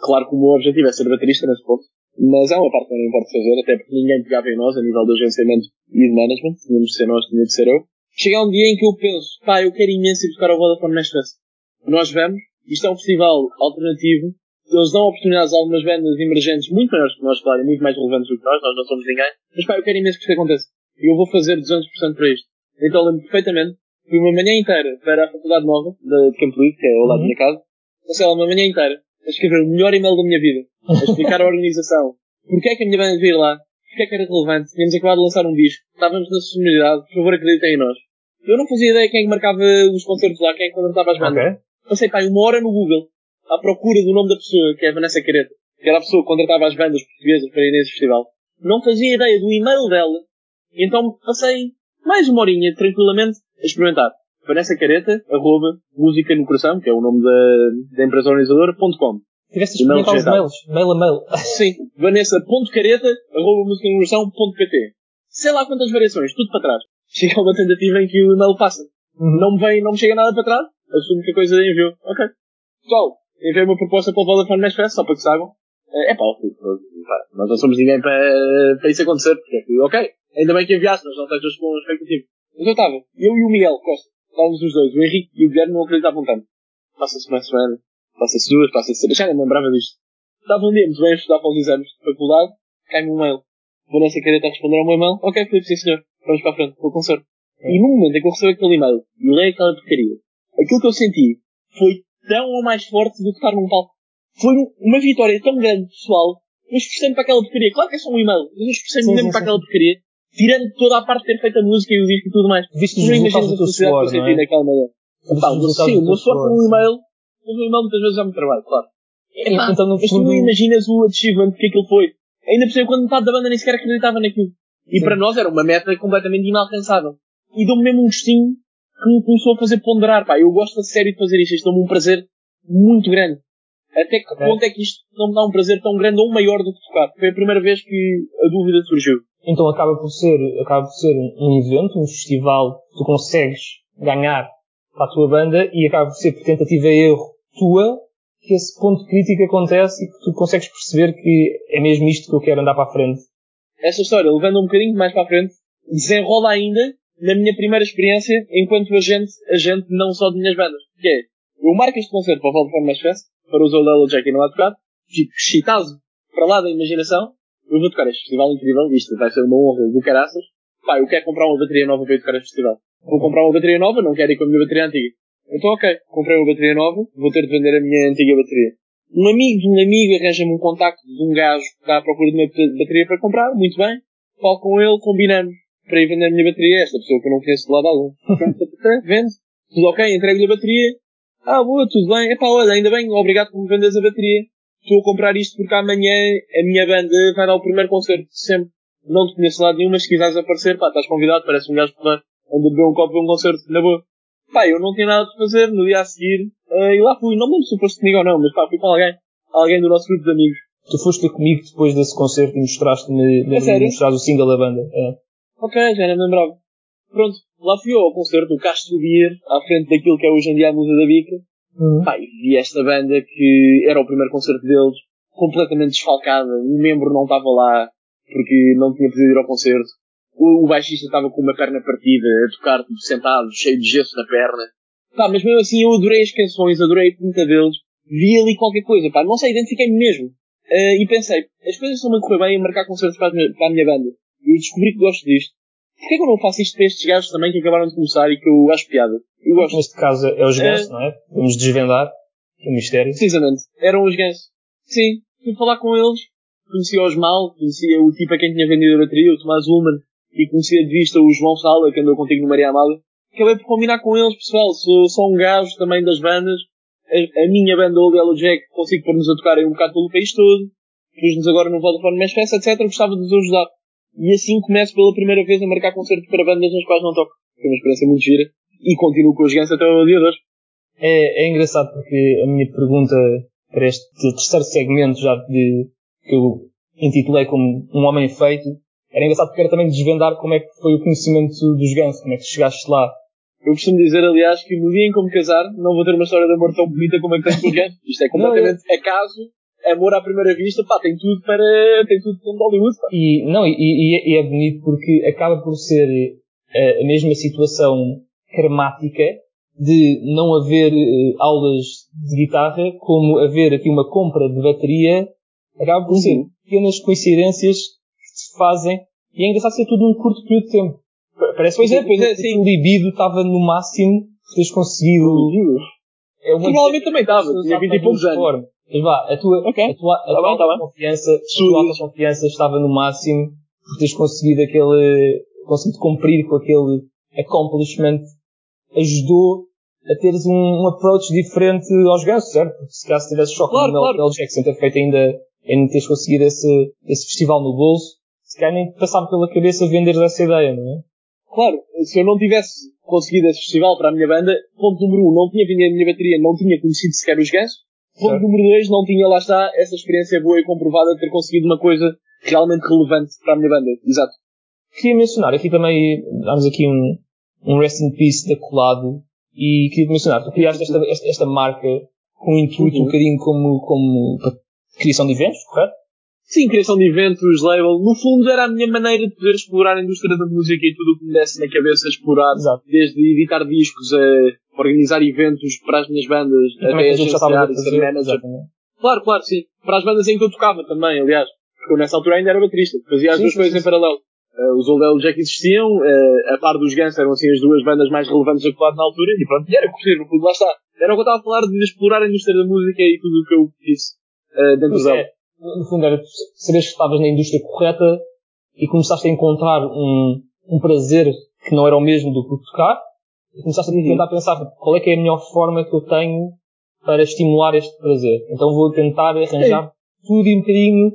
Claro que o meu objetivo é ser baterista nesse ponto, mas é uma parte que não importa fazer, até porque ninguém pegava em nós a nível de agenciamento e de management, tínhamos de ser nós, tinha de ser eu. Chega um dia em que eu penso, pá, eu quero imenso ir tocar ao Vodafone Fest. Nós vamos, isto é um festival alternativo, eles dão oportunidades a algumas bandas emergentes muito maiores que nós, claro, e muito mais relevantes do que nós, nós não somos ninguém, mas pá, eu quero imenso que isto aconteça. E eu vou fazer 200% para isto. Então lembro perfeitamente Fui uma manhã inteira para a Faculdade Nova de Campo que é ao lado da minha casa. Passei lá uma manhã inteira a escrever o melhor e-mail da minha vida. A explicar a *laughs* organização. Porque é que a minha banda devia ir lá? Porque é que era relevante? Tínhamos acabado de lançar um disco. Estávamos na sonoridade. Por favor, acreditem em nós. Eu não fazia ideia quem é que marcava os concertos lá, quem é que contratava as bandas. Ok. Passei pá, uma hora no Google à procura do nome da pessoa, que é a Vanessa Careta, que era a pessoa que contratava as bandas portuguesas para ir nesse festival. Não fazia ideia do e-mail dela. Então passei mais uma horinha, tranquilamente, a experimentar. Vanessa Careta, arroba, música no coração, que é o nome da, da empresa organizadora, ponto com. Tiveste de experimentar os mails, mail a mail. *laughs* Sim, vanessa.careta, arroba música no coração, ponto pt. Sei lá quantas variações, tudo para trás. *laughs* Chega uma tentativa em que o e-mail passa. Uhum. Não me vem, não me chega nada para trás, assumo que a coisa enviou. Ok. Pessoal, enviei uma proposta para o Vodafone Mesh Fest, só para que saibam. É pá, pá, nós não somos ninguém para, para isso acontecer, porque é ok, ainda bem que enviaste, mas não estejas com expectativa. Mas eu estava, eu e o Miguel Costa, estávamos os dois, o Henrique e o Guilherme não acreditavam tanto. Passa-se uma semana, passa-se duas, passa-se três, já nem lembrava disto. Estava dia muito bem a estudar para os exames de faculdade, cai-me um mail. Vanessa Careta a responder ao meu e-mail, ok, Filipe, sim senhor, vamos para a frente, para o concerto. E no momento em que eu recebo aquele e-mail e leio aquela porcaria, aquilo que eu senti foi tão ou mais forte do que estar num palco. Foi uma vitória tão grande, pessoal. Eu esforcei-me para aquela porcaria. Claro que é só um e-mail, mas eu Sim, mesmo sim, para sim. aquela porcaria, tirando toda a parte de ter feito a música e o disco e tudo mais. Viste não imaginas a felicidade que eu senti é? naquela manhã. Pá, sim, uma suor, com um é? e-mail, um e-mail muitas vezes já me trabalho, claro. Epá, Então, no mas tu não imaginas o achievement que aquilo foi. Ainda por cima, quando metade da banda nem sequer acreditava naquilo. E Sim. para nós era uma meta completamente inalcançável. E deu-me mesmo um gostinho que me começou a fazer ponderar. Pá, eu gosto a sério de fazer isto. Isto deu-me um prazer muito grande. Até que ponto é que isto não me dá um prazer tão grande ou maior do que tocar? Foi a primeira vez que a dúvida surgiu. Então acaba por ser, acaba por ser um, evento, um festival que tu consegues ganhar para a tua banda e acaba por ser por tentativa e erro tua que esse ponto crítico acontece e que tu consegues perceber que é mesmo isto que eu quero andar para a frente. Esta história, levando um bocadinho mais para a frente, desenrola ainda na minha primeira experiência enquanto agente, agente não só de minhas bandas. Que é, eu marco este concerto para o Mesh Fest, para o Zolelo Jack e não há tocar, fico excitado para lá da imaginação, eu vou tocar este festival incrível, isto vai ser uma honra do caraças. Pá, eu quero comprar uma bateria nova para ir tocar este festival. Vou comprar uma bateria nova, não quero ir com a minha bateria antiga. Então ok, comprei uma bateria nova, vou ter de vender a minha antiga bateria. Um amigo de um amigo arranja-me um contacto de um gajo que está à procura de uma bate- bateria para comprar, muito bem. Falo com ele, combinamos para ir vender a minha bateria, esta pessoa que eu não conheço de lado algum. *laughs* Vende, tudo ok, entrego-lhe a bateria. Ah, boa, tudo bem. Epá, olha, ainda bem, obrigado por me venderes a bateria. Estou a comprar isto porque amanhã a minha banda vai dar o primeiro concerto sempre. Não te conheço de lado nenhum, mas se quiseres aparecer, pá, estás convidado, parece um gajo que anda beber um copo de um concerto, na boa. Pá, eu não tinha nada de fazer no dia a seguir, eh, e lá fui, não me lembro se foste comigo ou não, mas pá, fui com alguém, alguém do nosso grupo de amigos. Tu foste comigo depois desse concerto e mostraste-me sério? mostraste o single da banda. É. Ok, já nem me lembrava. Pronto, lá fui eu ao concerto do Castro Beer, à frente daquilo que é hoje em dia a Musa da Bica. Pá, e vi esta banda que era o primeiro concerto deles, completamente desfalcada, um membro não estava lá, porque não tinha podido ir ao concerto. O, o baixista estava com uma perna partida, a tocar tipo, sentado, cheio de gesso na perna. Pá, mas mesmo assim eu adorei as canções, adorei a pinta deles, vi ali qualquer coisa, pá, não sei, identifiquei-me mesmo. Ah, e pensei, as coisas estão-me a correr bem a marcar concertos para a, minha, para a minha banda. E descobri que gosto disto. Porquê que eu não faço isto para estes gajos também que acabaram de começar e que eu acho piada? Eu gosto. Neste caso é os Guns, É. não é? Vamos desvendar o mistério. Precisamente. Eram os gansos. Sim. Fui falar com eles. Conhecia os mal. Conhecia o tipo a quem tinha vendido a bateria, o Tomás Ullman. E conhecia de vista o João Sala, que andou contigo no Maria Amália. Acabei por combinar com eles, pessoal. Sou só um gajo também das bandas. A, a minha banda, o Yellow Jack, consigo pôr-nos a tocar aí um bocado pelo país todo. Pus-nos agora no Vodafone Mesh Fest, etc. Gostava de vos ajudar. E assim começo pela primeira vez a marcar concertos para bandas nas quais não toco. Foi uma experiência muito gira. E continuo com os gansos até o dia de hoje. É, é engraçado porque a minha pergunta para este terceiro segmento já de, que eu intitulei como um homem feito, era engraçado porque era também desvendar como é que foi o conhecimento dos Guns, como é que chegaste lá. Eu costumo dizer, aliás, que no dia em que eu me casar, não vou ter uma história de amor tão bonita como a que tenho com os gajos. Isto é completamente acaso, amor à primeira vista, pá, tem tudo para, tem tudo como Hollywood, pá. E, não, e, e- é bonito porque acaba por ser eh, a mesma situação karmática de não haver eh, aulas de guitarra, como haver aqui uma compra de bateria, acaba por ser Uhum. pequenas coincidências que se fazem e é engraçado ser tudo num curto período de tempo. Parece Pois que é, pois é, o sim. libido estava no máximo por teres conseguido. É uma Provavelmente também estava, tinha 20 e poucos anos. Mas vá, a tua, Ok. a tua, a Tá tua bem, tá bem. autoconfiança, a Sim. tua autoconfiança estava no máximo por teres conseguido aquele, conseguido cumprir com aquele accomplishment, ajudou a teres um, um approach diferente aos gansos, certo? Porque se caso tivesse choque Claro, no claro. Mel Jackson ter feito ainda, ainda teres conseguido esse, esse festival no bolso, se calhar nem te passava pela cabeça vender essa ideia, não é? Claro, se eu não tivesse conseguido esse festival para a minha banda, ponto número um, não tinha vindo a minha bateria, não tinha conhecido sequer os gansos. Ponto número dois, não tinha, lá está, essa experiência boa e comprovada de ter conseguido uma coisa realmente relevante para a minha banda. Exato. Queria mencionar aqui também, damos aqui um, um rest in peace da Colado, e queria mencionar, tu criaste esta, esta, esta marca com um intuito Uhum. um bocadinho como, como criação de eventos, correto? Sim, criação de eventos, label. No fundo era a minha maneira de poder explorar a indústria da música e tudo o que me desse na cabeça explorar. Exato. Desde editar discos a organizar eventos para as minhas bandas, E até que já a agenciar e ser manager. Exatamente. Claro, claro, sim. Para as bandas em que eu tocava também, aliás. Porque eu nessa altura ainda era baterista. Fazia as Sim, duas sim, coisas sim, em paralelo. Eh, os Old Hell Jack existiam, eh, a par dos Guns eram assim as duas bandas mais relevantes da Colado na altura, e pronto, e era curtir, fundo, lá está. Era o que eu estava a falar de explorar a indústria da música e tudo o que eu disse eh, dentro dela. é, no fundo era saberes que estavas na indústria correta e começaste a encontrar um, um prazer que não era o mesmo do que tocar e começaste a Uhum. tentar pensar qual é que é a melhor forma que eu tenho para estimular este prazer. Então vou tentar arranjar tudo e um bocadinho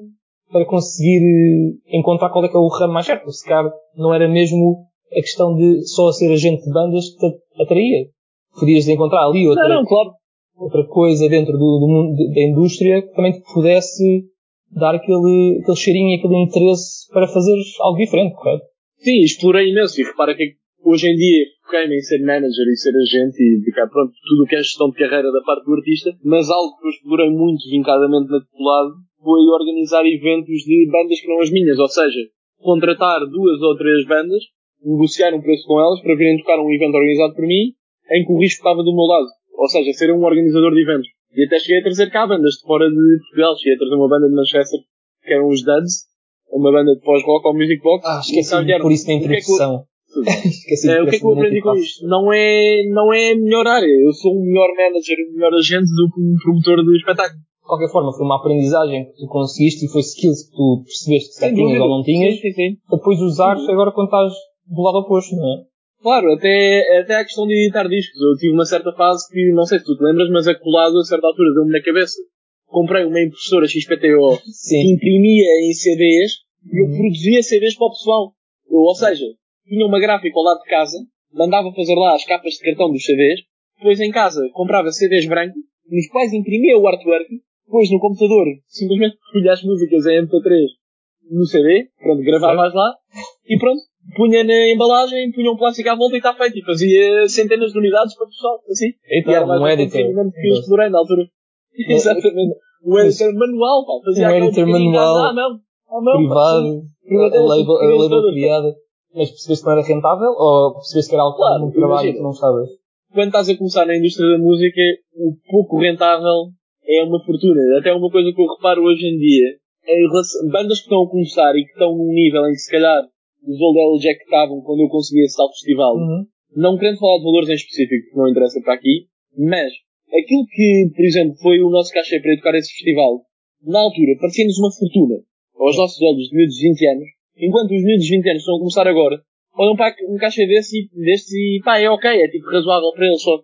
para conseguir eh, encontrar qual é que é o ramo mais certo. Se calhar não era mesmo a questão de só ser agente de bandas que te atraía. Podias encontrar ali outra, Não, não, claro. outra coisa dentro do, do mundo da indústria que também te pudesse dar aquele, aquele cheirinho e aquele interesse para fazer algo diferente, correto? Sim, explorei imenso. E repara que hoje em dia foquei-me em ser manager e ser agente e ficar pronto, tudo o que é gestão de carreira da parte do artista. Mas algo que eu explorei muito vincadamente na Colado foi organizar eventos de bandas que não as minhas. Ou seja, contratar duas ou três bandas, negociar um preço com elas para virem tocar um evento organizado por mim, em que o risco estava do meu lado. Ou seja, ser um organizador de eventos. E até cheguei a trazer cá bandas de fora de Portugal. Cheguei a trazer uma banda de Manchester, que eram os Duds, uma banda de pós-rock ao Music Box. Ah, esqueci pôr isso que é introdução. É, o que é que eu aprendi com isto? Não é, não é a melhor área. Eu sou um melhor manager, um melhor agente do que um promotor de espetáculo. De qualquer forma, foi uma aprendizagem que tu conseguiste e foi skills que tu percebeste que Sem tinhas ou não tinhas, Sim, sim, sim. depois usares agora quando estás do lado oposto, não é? Claro, até, até a questão de editar discos. Eu tive uma certa fase que, não sei se tu te lembras, mas a colado a certa altura deu-me na cabeça. Comprei uma impressora XPTO que Sim. imprimia em CDs e eu Uhum. produzia CDs para o pessoal. Eu, ou seja, tinha uma gráfica ao lado de casa, mandava fazer lá as capas de cartão dos CDs, depois em casa comprava CDs brancos, nos quais imprimia o artwork, depois no computador simplesmente recolhia as músicas em MP3 no CD, pronto, gravava-as lá, e pronto, punha na embalagem, punha um plástico à volta e está feito. E fazia centenas de unidades para o pessoal, assim. Eita, E era mais um editor. que eu explorei na altura. *laughs* Exatamente. Um editor manual, pá. Fazia Um editor manual. à mão. À mão, pá. privado, a label, criada, mas percebeste que não era rentável ou percebeste que era algo Claro, muito trabalho que não estavas? Quando estás a começar na indústria da música, o pouco rentável é uma fortuna. Até uma coisa que eu reparo hoje em dia. Em relação, bandas que estão a começar e que estão num nível em que se calhar os Old Hell Jack estavam quando eu consegui esse tal festival, Uhum. não querendo falar de valores em específico, que não interessa para aqui, mas aquilo que, por exemplo, foi o nosso cachê para educar esse festival, na altura, parecia-nos uma fortuna aos nossos olhos de 20 anos, enquanto os miúdos de 20 anos estão a começar agora, olham para um cachê desse e, destes e pá, é ok, é tipo razoável para eles, só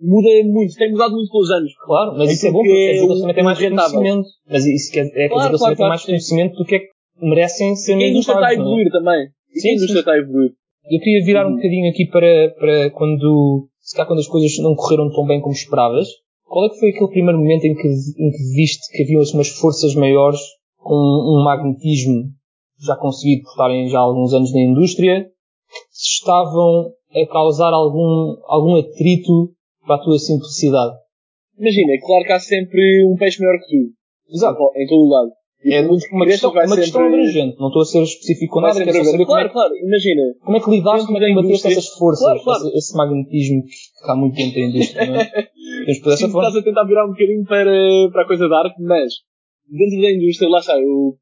muda muito, tem mudado muito com os anos. Claro, mas É isso é bom porque quer dizer que eles também têm mais rentável. conhecimento. Mas isso quer, é, quer dizer que eles claro, também têm claro, mais conhecimento do que é que merecem ser E a mesmo indústria está a é? evoluir também. E Sim, a indústria está a evoluir. Eu queria virar um bocadinho aqui para, para quando, se calhar quando as coisas não correram tão bem como esperavas, qual é que foi aquele primeiro momento em que, em que viste que havia umas forças maiores com um magnetismo já conseguido por estarem já há alguns anos na indústria, te estavam a causar algum, algum atrito para a tua simplicidade? Imagina, claro que há sempre um peixe maior que tu. Exato. Em todo o lado. E É muito uma questão, uma questão sempre- abrangente. Não estou a ser específico com nada, quero só saber como é, Claro, claro. Imagina, como é que lidaste, é combateste indústria- essas forças, Claro, claro. Esse, esse magnetismo que está muito dentro da indústria, não é? Tens por essa Sim, forma. estás a tentar virar um bocadinho para, para a coisa da arte, mas dentro da indústria, lá está, eu,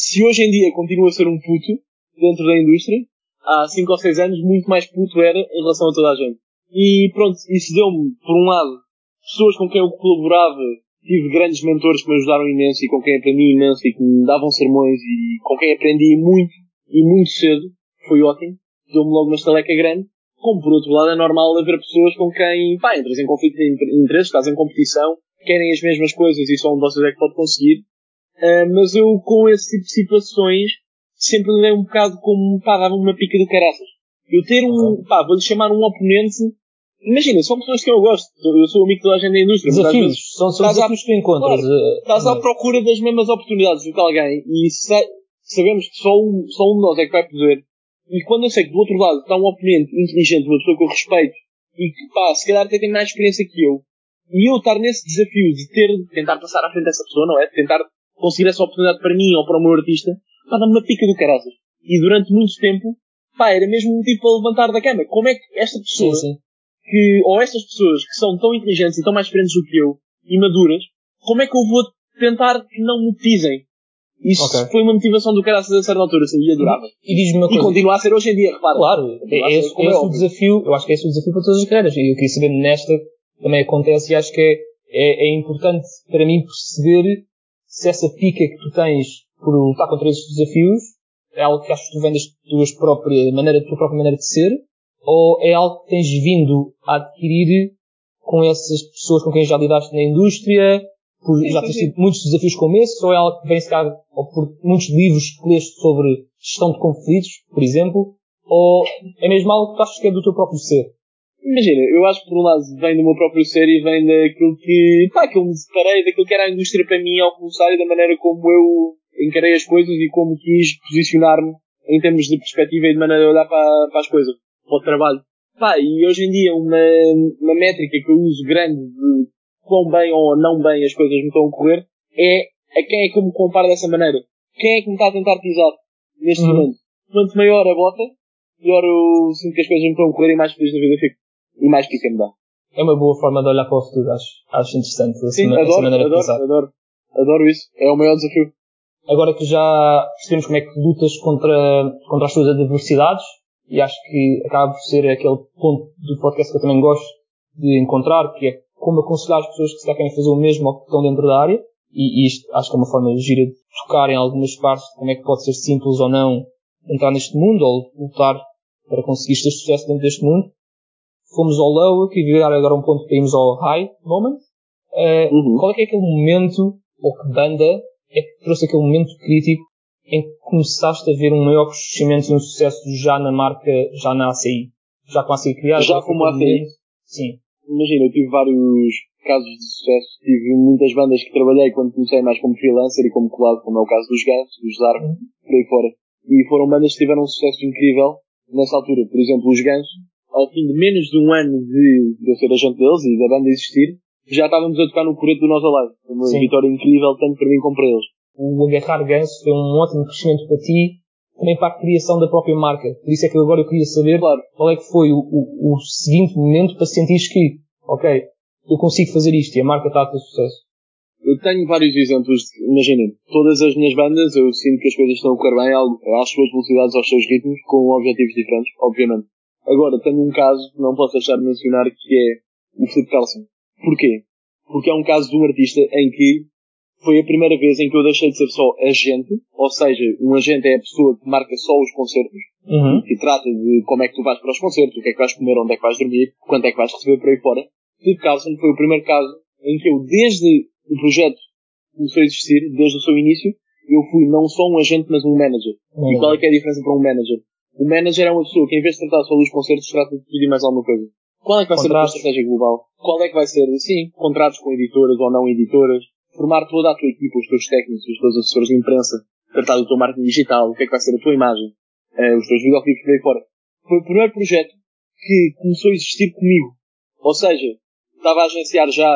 se hoje em dia continuo a ser um puto dentro da indústria, há 5 ou 6 anos, muito mais puto era em relação a toda a gente. E pronto, isso deu-me, por um lado, pessoas com quem eu colaborava, tive grandes mentores que me ajudaram imenso e com quem aprendi imenso e que me davam sermões e com quem aprendi muito e muito cedo. Foi ótimo. Deu-me logo uma estaleca grande. Como por outro lado é normal haver pessoas com quem, pá, entras em conflito de interesses, estás em competição, querem as mesmas coisas e só um de vocês é que pode conseguir. Uh, mas eu, com esse tipo de situações, sempre levei um bocado como, pá, dava uma pica do caraças. Eu ter um, pá, vou-lhe chamar um oponente, imagina, são pessoas que eu gosto, eu sou amigo de toda a gente da indústria. Desafios, vezes, são, são desafios que tu encontras. Claro, uh, estás à procura das mesmas oportunidades do que alguém e sa sabemos que só um, só um de nós é que vai poder. E quando eu sei que do outro lado está um oponente inteligente, uma pessoa que eu respeito, e que, pá, se calhar até tem mais experiência que eu, e eu estar nesse desafio de ter, de tentar passar à frente dessa pessoa, não é? De tentar conseguir essa oportunidade para mim ou para o meu artista, pá, dá-me uma pica do caraças. E durante muito tempo, pá, era mesmo um motivo para levantar da cama. Como é que esta pessoa, sim, sim. que, ou estas pessoas que são tão inteligentes e tão mais experientes do que eu, e maduras, como é que eu vou tentar que não me pisem? Isso okay. foi uma motivação do caraças a certa altura, assim, e adorava. E diz-me uma coisa. E continua a ser hoje em dia, repara. Claro, é, esse, é esse o desafio, eu acho que é esse o desafio para todas as carreiras. E eu queria saber nesta, também acontece e acho que é, é, é importante para mim perceber se essa pica que tu tens por lutar contra esses desafios é algo que achas que tu vem da tua própria maneira, da tua própria maneira de ser, ou é algo que tens vindo a adquirir com essas pessoas com quem já lidaste na indústria, por já teres tido muitos desafios como esse, ou é algo que vem se ou por muitos livros que leste sobre gestão de conflitos, por exemplo, ou é mesmo algo que tu achas que é do teu próprio ser? Imagina, eu acho que por um lado vem do meu próprio ser e vem daquilo que, pá, que eu me separei, daquilo que era a indústria para mim ao começar e da maneira como eu encarei as coisas e como quis posicionar-me em termos de perspectiva e de maneira de olhar para, para as coisas, para o trabalho. Pá, e hoje em dia uma, uma métrica que eu uso grande de quão bem ou não bem as coisas me estão a ocorrer é a quem é que eu me comparo dessa maneira. Quem é que me está a tentar pisar neste uhum. momento. Quanto maior a bota, pior eu sinto que as coisas me estão a ocorrer e mais feliz da vida fico e mais pica me dá. É uma boa forma de olhar para o futuro, acho, acho interessante. Sim, essa, adoro, maneira adoro, de pensar. adoro, adoro isso. É o maior desafio. Agora que já percebemos como é que lutas contra, contra as tuas adversidades, e acho que acaba por ser aquele ponto do podcast que eu também gosto de encontrar, que é como aconselhar as pessoas que se querem fazer o mesmo ou que estão dentro da área, e, e isto acho que é uma forma gira de tocar em algumas partes de como é que pode ser simples ou não entrar neste mundo, ou lutar para conseguir ter sucesso dentro deste mundo fomos ao low, que virar agora um ponto para irmos ao high moment. Uh, uhum. Qual é que é aquele momento, ou que banda, é que trouxe aquele momento crítico em que começaste a ver um maior crescimento e um sucesso já na marca, já na ACI? Já com a ACI criada? Já com a ACI? Sim. Imagina, eu tive vários casos de sucesso. Tive muitas bandas que trabalhei quando comecei mais como freelancer e como colado, como é o caso dos Gans, dos Zark, uhum. por aí fora. E foram bandas que tiveram um sucesso incrível nessa altura. Por exemplo, os Gans ao fim de menos de um ano de, de eu ser agente deles e da banda existir, já estávamos a tocar no coreto do nosso Alive. Uma Sim. vitória incrível, tanto para mim como para eles. O agarrar ganso foi um ótimo crescimento para ti, também para a criação da própria marca. Por isso é que agora eu queria saber claro. qual é que foi o, o, o seguinte momento para sentires que, ok, eu consigo fazer isto e a marca está a ter sucesso. Eu tenho vários exemplos, imaginem, todas as minhas bandas eu sinto que as coisas estão a correr bem às suas velocidades, aos seus ritmos, com objetivos diferentes, obviamente. Agora, tenho um caso que não posso deixar de mencionar que é o Flip Carlson. Porquê? Porque é um caso de um artista em que foi a primeira vez em que eu deixei de ser só agente, ou seja, um agente é a pessoa que marca só os concertos, uhum. que trata de como é que tu vais para os concertos, o que é que vais comer, onde é que vais dormir, quanto é que vais receber por aí fora. Flip Carlson foi o primeiro caso em que eu, desde o projeto começou a existir, desde o seu início, eu fui não só um agente, mas um manager. Uhum. E qual é que é a diferença para um manager? O manager é uma pessoa que, em vez de tratar só dos concertos, trata de tudo e mais alguma coisa. Qual é que vai contratos. ser a tua estratégia global? Qual é que vai ser, sim, contratos com editoras ou não editoras? Formar toda a tua equipa, os teus técnicos, os teus assessores de imprensa, tratar do teu marketing digital, o que é que vai ser a tua imagem, uh, os teus videoclipes por aí fora. Foi o primeiro projeto que começou a existir comigo. Ou seja, estava a agenciar já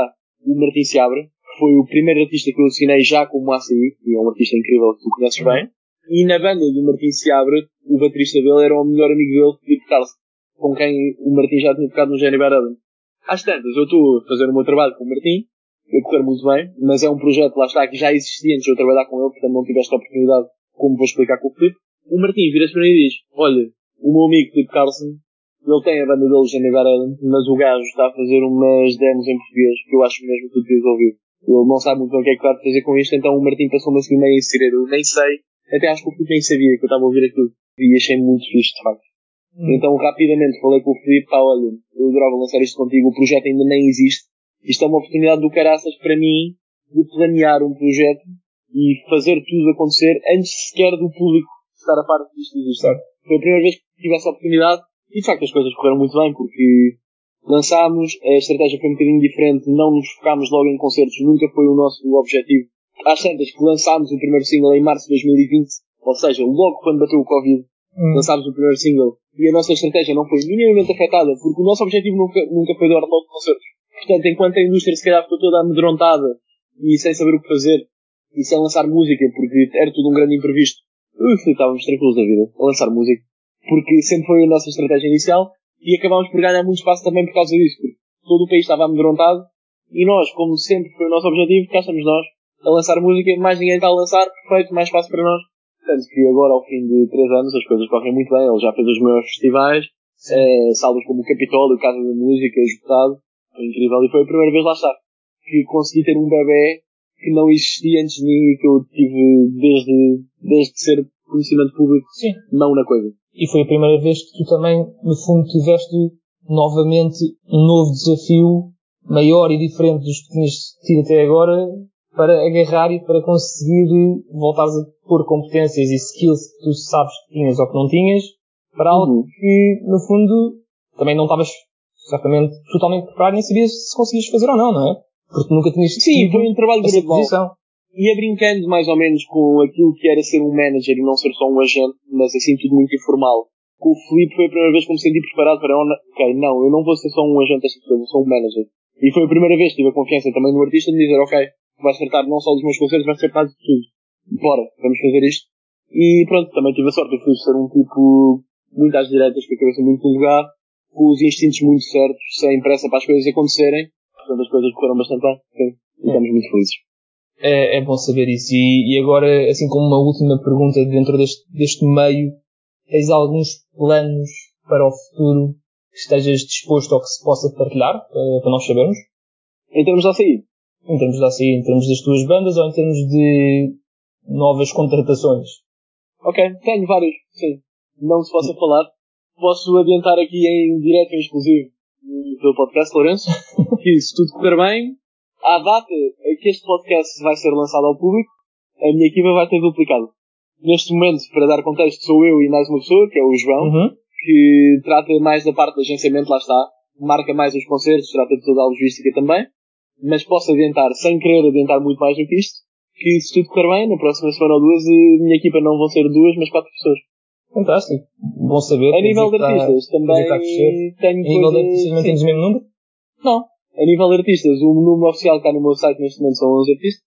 o Martin Seabra, que foi o primeiro artista que eu assinei já como ACI, que é um artista incrível que tu conheces bem. E na banda do Martin Seabra, o baterista dele era o melhor amigo dele, Filipe Carlos, com quem o Martin já tinha tocado no Jenny Barada. Às tantas, eu estou a fazer o meu trabalho com o Martin, a correr muito bem, mas é um projeto, lá está, que já existia antes de eu trabalhar com ele, portanto não tive esta oportunidade, como vou explicar com o Filipe. O Martin vira-se para mim e diz, olha, o meu amigo Filipe Carlson, ele tem a banda dele, Geneva Island, mas o gajo está a fazer umas demos em português, que eu acho mesmo que tu devias ouvir. Ele não sabe muito bem o que é que vai fazer com isto, então o Martim passou-me assim meio inserir. Eu nem sei, até acho que o Filipe nem sabia que eu estava a ouvir aquilo. E achei muito fixe, de facto. Hum. Então, rapidamente, falei com o Filipe, pá, olha, eu adorava lançar isto contigo, o projeto ainda nem existe. Isto é uma oportunidade do caraças para mim de planear um projeto e fazer tudo acontecer antes sequer do público estar a par disto existe. Foi a primeira vez que tive essa oportunidade e de facto as coisas correram muito bem porque lançámos, a estratégia foi um bocadinho diferente, não nos focámos logo em concertos, nunca foi o nosso objetivo. Às tantas que lançámos o primeiro single em março de 2020, ou seja, logo quando bateu o Covid, hum. lançámos o primeiro single e a nossa estratégia não foi minimamente afetada porque o nosso objetivo nunca, nunca foi dar logo concertos. Portanto, enquanto a indústria se calhar ficou toda amedrontada e sem saber o que fazer e sem lançar música porque era tudo um grande imprevisto, uf, estávamos tranquilos da vida a lançar música porque sempre foi a nossa estratégia inicial e acabámos por ganhar muito espaço também por causa disso, porque todo o país estava amedrontado e nós, como sempre foi o nosso objetivo, cá estamos nós a lançar música, mais ninguém está a lançar, perfeito, mais espaço para nós. Tanto que agora, ao fim de 3 anos, as coisas correm muito bem, ele já fez os maiores festivais, é, salas como o Capitólio, Casa da Música, esgotado, foi incrível, e foi a primeira vez lá estar, que consegui ter um bebê que não existia antes de mim e que eu tive desde, desde ser conhecimento público, Sim. não na coisa. E foi a primeira vez que tu também, no fundo, tiveste novamente um novo desafio maior e diferente dos que tinhas tido até agora para agarrar e para conseguir voltar a pôr competências e skills que tu sabes que tinhas ou que não tinhas para algo uhum. que, no fundo, também não estavas certamente totalmente preparado nem sabias se conseguias fazer ou não, não é? Porque nunca tinhas Sim, foi um trabalho gradual ia brincando mais ou menos com aquilo que era ser um manager e não ser só um agente, mas assim tudo muito informal. Com o Felipe foi a primeira vez que me senti preparado para, ok, não, eu não vou ser só um agente desta coisa, eu sou um manager. E foi a primeira vez que tive a confiança também no artista de dizer, ok, vais tratar não só dos meus concertos, vais tratar de tudo. Bora, vamos fazer isto. E pronto, também tive a sorte de Felipe ser um tipo muito às direitas, com a cabeça muito no lugar, com os instintos muito certos, sem pressa para as coisas acontecerem. Portanto, as coisas correram bastante bem. Sim, e estamos muito felizes é, é bom saber isso. E, e, agora, assim como uma última pergunta dentro deste, deste meio, tens alguns planos para o futuro que estejas disposto ou que se possa partilhar, uh, para nós sabermos? Em termos de ACI? Em termos de ACI, em termos das tuas bandas ou em termos de novas contratações? Ok, tenho vários, sim. Não se possa falar. Posso adiantar aqui em direto e exclusivo teu podcast, Lourenço, *laughs* que se tudo correr bem, à data em que este podcast vai ser lançado ao público, a minha equipa vai ter duplicado. Neste momento, para dar contexto, sou eu e mais uma pessoa, que é o João, uhum. que trata mais da parte do agenciamento, lá está, marca mais os concertos, trata de toda a logística também, mas posso adiantar, sem querer adiantar muito mais do que isto, que se tudo correr bem, na próxima semana ou duas, a minha equipa não vão ser duas, mas quatro pessoas. Fantástico. Bom saber. A nível de artistas, também tenho A nível de artistas, mantemos o mesmo número? Não. A nível de artistas, o número oficial que está no meu site neste momento são 11 artistas.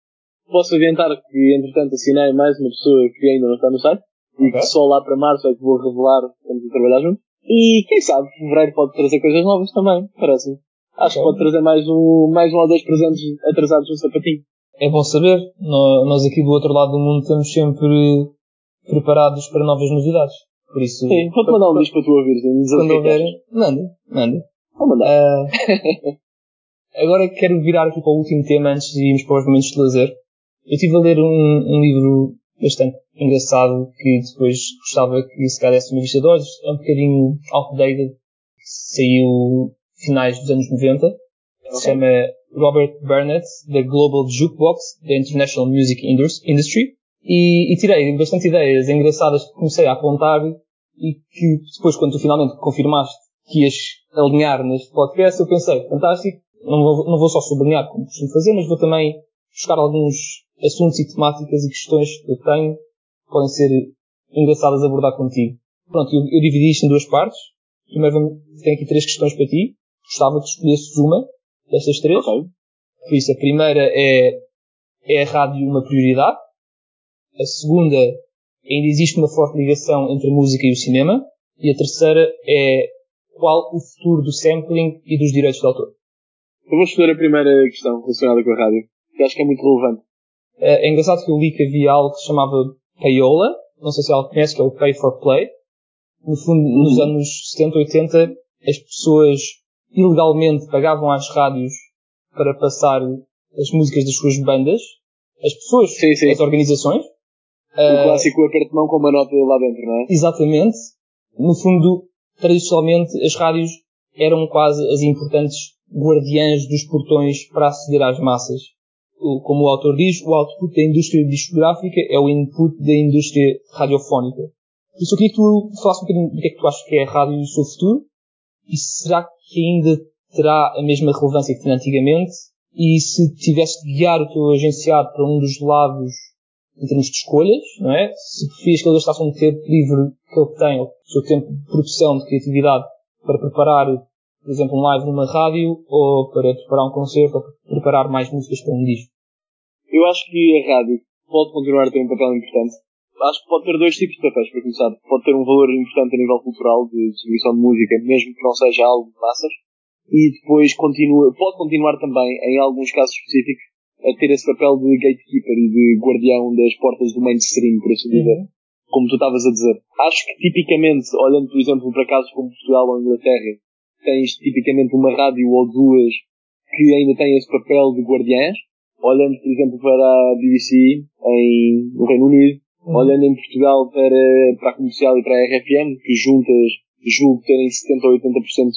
Posso adiantar que, entretanto, assinei mais uma pessoa que ainda não está no site. Okay. E que só lá para março é que vou revelar quando a trabalhar junto. E quem sabe, fevereiro pode trazer coisas novas também, parece-me. Acho que pode trazer mais um, mais um ou dois presentes atrasados no sapatinho. É bom saber. Nós aqui do outro lado do mundo estamos sempre preparados para novas novidades. Por isso. Sim, vou-te mandar um disco para tu ouvir. Quando houver, manda, manda. Vou mandar. Uh, *laughs* Agora quero virar aqui para o último tema antes de irmos para os momentos de lazer. Eu estive a ler um, um livro bastante engraçado que depois gostava que se calhar desse uma vista de olhos. É um bocadinho outdated. Saiu finais dos anos 90. Okay. Se chama Robert Burnett, The Global Jukebox, The International Music Industry. E, e tirei bastante ideias engraçadas que comecei a apontar e que depois quando tu finalmente confirmaste que ias alinhar neste podcast, eu pensei, fantástico, não vou, não vou só sublinhar como costumo fazer, mas vou também buscar alguns assuntos e temáticas e questões que eu tenho que podem ser engraçadas a abordar contigo. Pronto, eu, eu dividi isto em duas partes. Primeiro tenho aqui três questões para ti. Gostava que escolhesses uma destas três. Okay. Por isso, a primeira é, é a rádio uma prioridade? A segunda, ainda existe uma forte ligação entre a música e o cinema? E a terceira é qual o futuro do sampling e dos direitos de autor? Eu vou escolher a primeira questão relacionada com a rádio, que acho que é muito relevante. É, é engraçado que eu li que havia algo que se chamava Payola, não sei se ela conhece, que é o Pay for Play, no fundo, nos anos 70, 80, as pessoas ilegalmente pagavam às rádios para passar as músicas das suas bandas. As pessoas, Sim, sim. as organizações. O Ah, clássico aperto de mão com uma nota lá dentro, não é? Exatamente. No fundo, tradicionalmente, as rádios eram quase as importantes guardiãs dos portões para aceder às massas. Como o autor diz, o output da indústria discográfica é o input da indústria radiofónica. Por isso eu queria que tu falasse um bocadinho do que é que tu achas que é a rádio e o seu futuro, e será que ainda terá a mesma relevância que tinha antigamente, e se tivesse de guiar o teu agenciado para um dos lados em termos de escolhas, não é? Se preferias que ele gastasse um tempo livre que ele tem, o seu tempo de produção, de criatividade, para preparar, por exemplo, um live numa rádio, ou para preparar um concerto, ou para preparar mais músicas para um disco. Eu acho que a rádio pode continuar a ter um papel importante. Acho que pode ter dois tipos de papéis, para começar. Pode ter um valor importante a nível cultural, de distribuição de música, mesmo que não seja algo de massas. E depois continua, pode continuar também, em alguns casos específicos, a ter esse papel de gatekeeper e de guardião das portas do mainstream, por assim dizer. Como tu estavas a dizer. Acho que tipicamente, olhando por exemplo para casos como Portugal ou Inglaterra, tens tipicamente uma rádio ou duas que ainda têm esse papel de guardiãs. Olhando, por exemplo, para a BBC em, no Reino Unido, olhando em Portugal para, para a comercial e para a RFM, que juntas julgo terem 70 ou 80%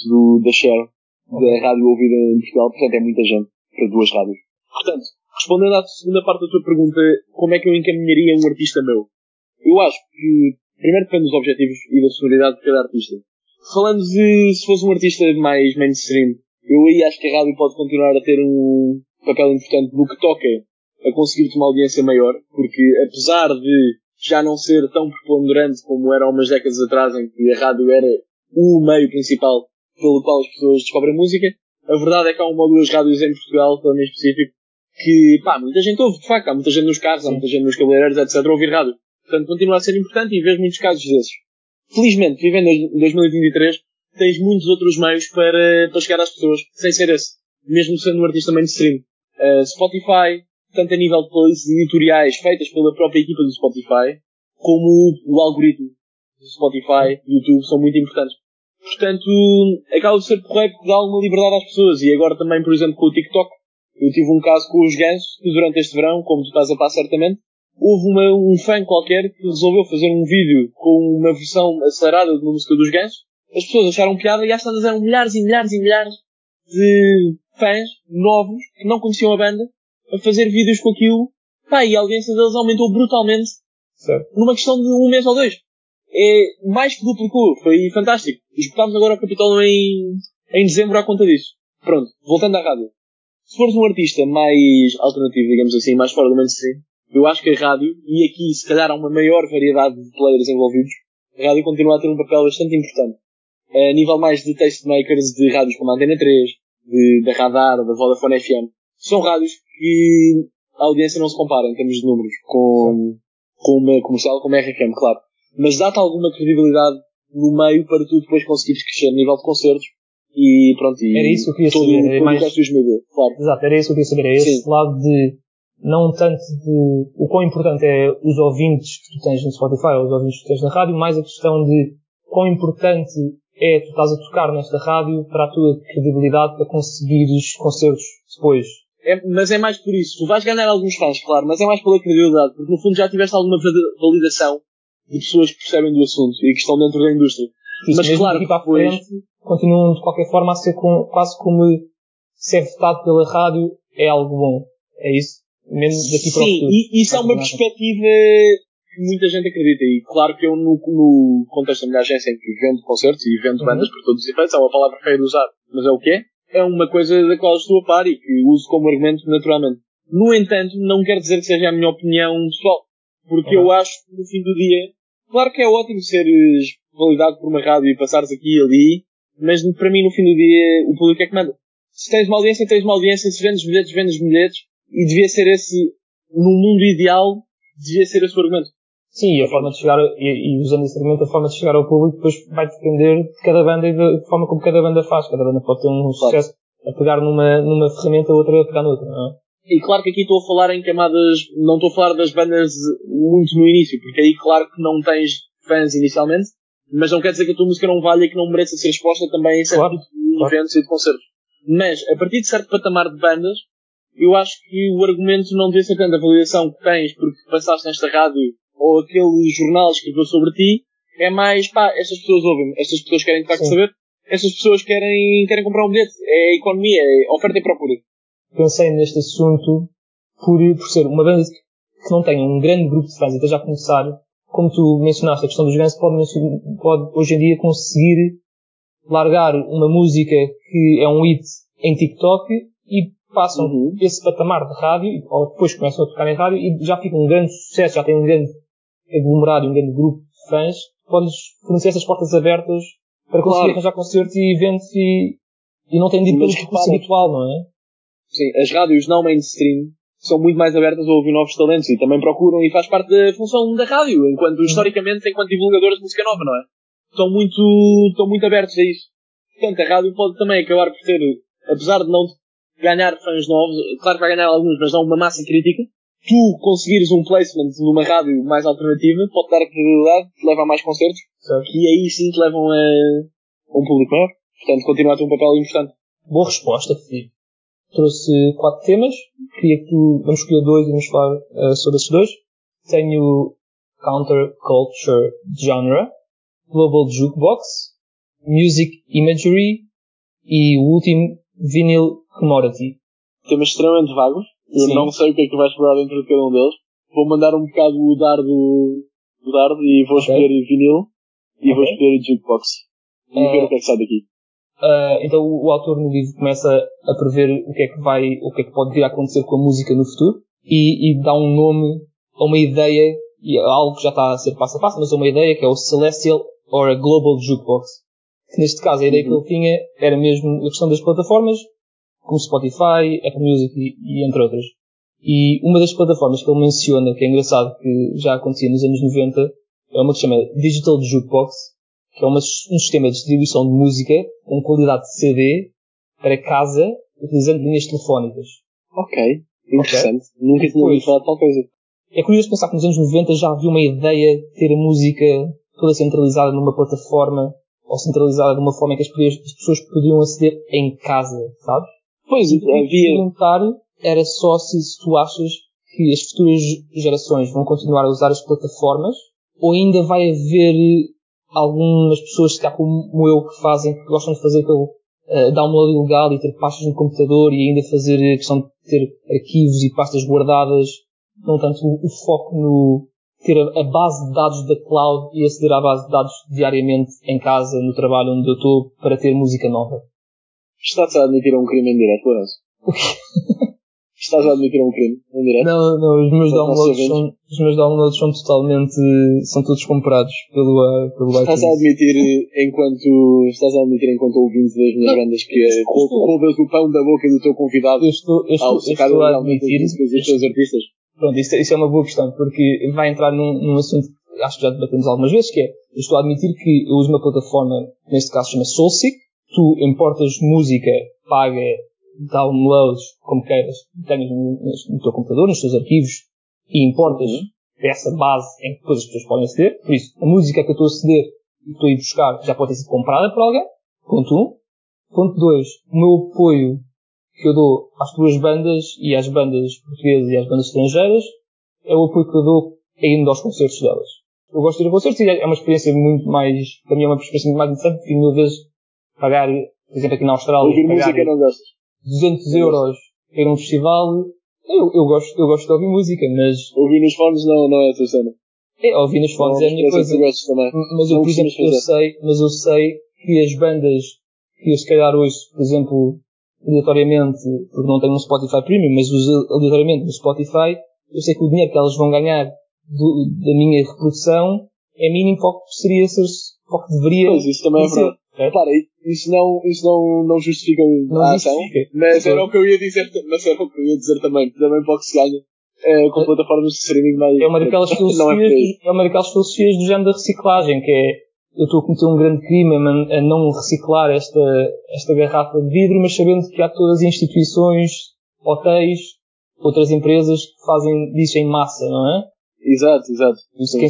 do, da share da rádio ouvida em Portugal, portanto é muita gente para duas rádios. Portanto, respondendo à segunda parte da tua pergunta, como é que eu encaminharia um artista meu? Eu acho que, primeiro depende dos objetivos e da sonoridade de cada artista. Falando de se fosse um artista mais mainstream, eu aí acho que a rádio pode continuar a ter um papel importante no que toca a conseguir-te uma audiência maior, porque apesar de já não ser tão preponderante como era há umas décadas atrás, em que a rádio era o meio principal pelo qual as pessoas descobrem música, a verdade é que há uma ou duas rádios em Portugal, menos específico, que, pá, muita gente ouve, de facto, há muita gente nos carros, há muita gente nos cabeleireiros, etc., a ouvir rádio. Portanto, continua a ser importante e vejo muitos casos desses. Felizmente, vivendo em 2023, tens muitos outros meios para, para chegar às pessoas, sem ser esse. Mesmo sendo um artista mainstream. Uh, Spotify, tanto a nível de playlists editoriais feitas pela própria equipa do Spotify, como o, algoritmo do Spotify e YouTube são muito importantes. Portanto, acaba de ser correto dar alguma liberdade às pessoas. E agora também, por exemplo, com o TikTok. Eu tive um caso com os gansos, que durante este verão, como tu estás a passar certamente, houve uma, um fã qualquer que resolveu fazer um vídeo com uma versão acelerada de uma música dos gansos. As pessoas acharam piada e às tantas eram milhares e milhares e milhares de fãs novos que não conheciam a banda a fazer vídeos com aquilo. Pá, e a audiência deles aumentou brutalmente Certo. numa questão de um mês ou dois. É mais que duplicou. Foi fantástico. Esgotámos agora o Capitólio em, em dezembro à conta disso. Pronto, voltando à rádio. Se fores um artista mais alternativo, digamos assim, mais fora do mainstream, eu acho que a rádio, e aqui se calhar há uma maior variedade de players envolvidos, a rádio continua a ter um papel bastante importante. A nível mais de tastemakers de rádios como a Antena 3, de, da Radar, da Vodafone FM, são rádios que a audiência não se compara em termos de números com, com uma comercial como a RFM, claro. Mas dá-te alguma credibilidade no meio para tu depois conseguires crescer a nível de concertos e pronto. E Era isso que eu queria todo, saber, era todo mais- dos mídias, claro. Exato, era isso que eu queria saber. É esse Sim. lado de, não tanto de, o quão importante é os ouvintes que tu tens no Spotify ou os ouvintes que tu tens na rádio, mais a questão de quão importante é tu estás a tocar nesta rádio para a tua credibilidade para conseguires concertos depois. É, mas é mais por isso. Tu vais ganhar alguns fãs, claro, mas é mais pela credibilidade, porque no fundo já tiveste alguma valida- validação de pessoas que percebem do assunto e que estão dentro da indústria. Isso Mas claro que depois- frente continuam de qualquer forma a ser com, quase como se é votado pela rádio é algo bom. É isso? Mesmo daqui para o Sim, futuro. e isso é uma perspectiva que muita gente acredita. E claro que eu, no, no contexto da minha agência, em que vendo concertos e vendo Uhum. bandas por todos os efeitos, é uma palavra feia de usar, mas é o que é. É uma coisa da qual estou a par e que uso como argumento naturalmente. No entanto, não quer dizer que seja a minha opinião pessoal. Porque Uhum. eu acho que no fim do dia, claro que é ótimo seres validado por uma rádio e passares aqui e ali, mas para mim no fim do dia o público é que manda. Se tens uma audiência, tens uma audiência, se vendes bilhetes, vendes bilhetes, e devia ser esse, no mundo ideal, devia ser esse o argumento. Sim, e a forma de chegar, e, e usando esse argumento, a forma de chegar ao público depois vai depender de cada banda e da forma como cada banda faz. Cada banda pode ter um sucesso a pegar numa, numa ferramenta, outra a pegar noutra, não é? E claro que aqui estou a falar em camadas, não estou a falar das bandas muito no início, porque aí claro que não tens fãs inicialmente, Mas não quer dizer que a tua música não valha e que não mereça ser exposta também em certo Claro, tipo de claro. eventos e de concertos. Mas, a partir de certo patamar de bandas, eu acho que o argumento não devia ser tanto a validação que tens porque passaste nesta rádio ou aquele jornal escreveu sobre ti, é mais, pá, estas pessoas ouvem estas pessoas querem de facto Sim. saber, estas pessoas querem, querem comprar um bilhete. É a economia, é oferta e procura. Pensei neste assunto por, por ser uma banda que não tenha um grande grupo de fãs e esteja a começar, como tu mencionaste, a questão dos Guns, pode, pode hoje em dia conseguir largar uma música que é um hit em TikTok e passam Uhum. esse patamar de rádio, ou depois começam a tocar em rádio e já fica um grande sucesso, já tem um grande aglomerado, um grande grupo de fãs, podes fornecer essas portas abertas para conseguir Claro. arranjar concertos e eventos e, e não tem de ir pelo repara- habitual, não é? Sim, as rádios não mainstream são muito mais abertas a ouvir novos talentos e também procuram e faz parte da função da rádio, enquanto historicamente, enquanto divulgadores de música nova, não é? Estão muito, estão muito abertos a isso. Portanto, a rádio pode também acabar por ter, apesar de não ganhar fãs novos, claro que vai ganhar alguns, mas não uma massa crítica, tu conseguires um placement numa rádio mais alternativa pode dar credibilidade, te leva a mais concertos, Certo. e aí sim te levam a, a um público maior. Portanto, continua a ter um papel importante. Boa resposta, Filipe. Trouxe quatro temas. Queria que tu, vamos escolher dois e vamos falar eh, sobre esses dois. Tenho Counterculture Genre, Global Jukebox, Music Imagery e o último Vinyl Commodity. temas extremamente vagos. Eu Sim. não sei o que é que tu vais explorar dentro de cada um deles. Vou mandar um bocado o dardo, o dardo e vou Ok. escolher vinil e vou Ok. escolher o jukebox. Vamos Eh, ver o que é que sai daqui. Ah, então o, o autor no livro começa a prever o que é que vai, o que é que pode vir a acontecer com a música no futuro e, e dá um nome a uma ideia, e algo que já está a ser passo a passo, mas a uma ideia que é o Celestial or a Global Jukebox. Que neste caso a ideia Uhum. que ele tinha era mesmo a questão das plataformas, como Spotify, Apple Music e, e entre outras. E uma das plataformas que ele menciona, que é engraçado, que já acontecia nos anos 90, é uma que se chama Digital Jukebox, que é uma- um sistema de distribuição de música com qualidade de CD para casa, utilizando linhas telefónicas. Ok. Interessante. Nunca tinha ouvido falar de tal coisa. É curioso pensar que nos anos 90 já havia uma ideia de ter a música toda centralizada numa plataforma, ou centralizada de uma forma em que as pessoas, as pessoas podiam aceder em casa, sabes? Pois, o que eu queria havia... perguntar era só se, tu achas que as futuras gerações vão continuar a usar as plataformas ou ainda vai haver algumas pessoas, se calhar como eu, que fazem, que gostam de fazer aquele eh, download ilegal e ter pastas no computador e ainda fazer a questão de ter arquivos e pastas guardadas, não tanto o, o foco no ter a, a base de dados da cloud e aceder à base de dados diariamente em casa, no trabalho onde eu estou, para ter música nova. Estás a admitir um crime em direto, Lourenço? *laughs* Estás a admitir um crime em direto? Não, não, os meus Os downloads são, os meus downloads são totalmente, são todos comprados pelo, pelo Estás a iTunes. admitir enquanto... Estás a admitir enquanto ouvinte das minhas bandas que é, roubas o pão da boca do teu convidado Eu estou, eu estou, ao eu estou a admitir, as músicas dos artistas? pronto, isso, isso é uma boa questão, porque vai entrar num, num assunto que acho que já debatemos algumas vezes, que é, eu estou a admitir que eu uso uma plataforma, neste caso chama Soulseek, tu importas música, paga, downloads, como queiras, tenhas no, no- teu computador, nos teus arquivos, e importas dessa base em que depois as pessoas podem aceder. Por isso, a música que eu estou a aceder e que estou a ir buscar já pode ter sido comprada por alguém. Ponto 1. Um. Ponto 2. O meu apoio que eu dou às tuas bandas e às bandas portuguesas e às bandas estrangeiras é o apoio que eu dou a indo aos concertos delas. Eu gosto de ir a concertos e é uma experiência muito mais, para mim é uma experiência muito mais interessante porque mil vezes pagar, por exemplo aqui na Austrália, Ouvir música não gostas? 200 euros para ir a um festival, eu, eu gosto, eu gosto de ouvir música, mas Ouvir nos fones não, não é a tua cena. é, ouvir nos fones Não, é a minha coisa. Mas eu, Não por exemplo, eu sei, mas eu sei que as bandas que eu se calhar hoje, por exemplo, aleatoriamente, porque não tenho um Spotify Premium, mas uso aleatoriamente no Spotify, eu sei que o dinheiro que elas vão ganhar do- da minha reprodução é mínimo para o que seria ser, para o que deveria Pois, isso também é ser. Repara, isso não, isso não, não justifica Não a ação, justifica. mas era o que eu ia dizer, mas era o que eu ia dizer também, também que se ganha eh, com plataformas de streaming mais... É uma daquelas *laughs* é filosofias, do- é uma daquelas filosofias do género da reciclagem, que é, eu estou a cometer um grande crime a não reciclar esta, esta garrafa de vidro, mas sabendo que há todas as instituições, hotéis, outras empresas que fazem disso em massa, não é? Exato, exato.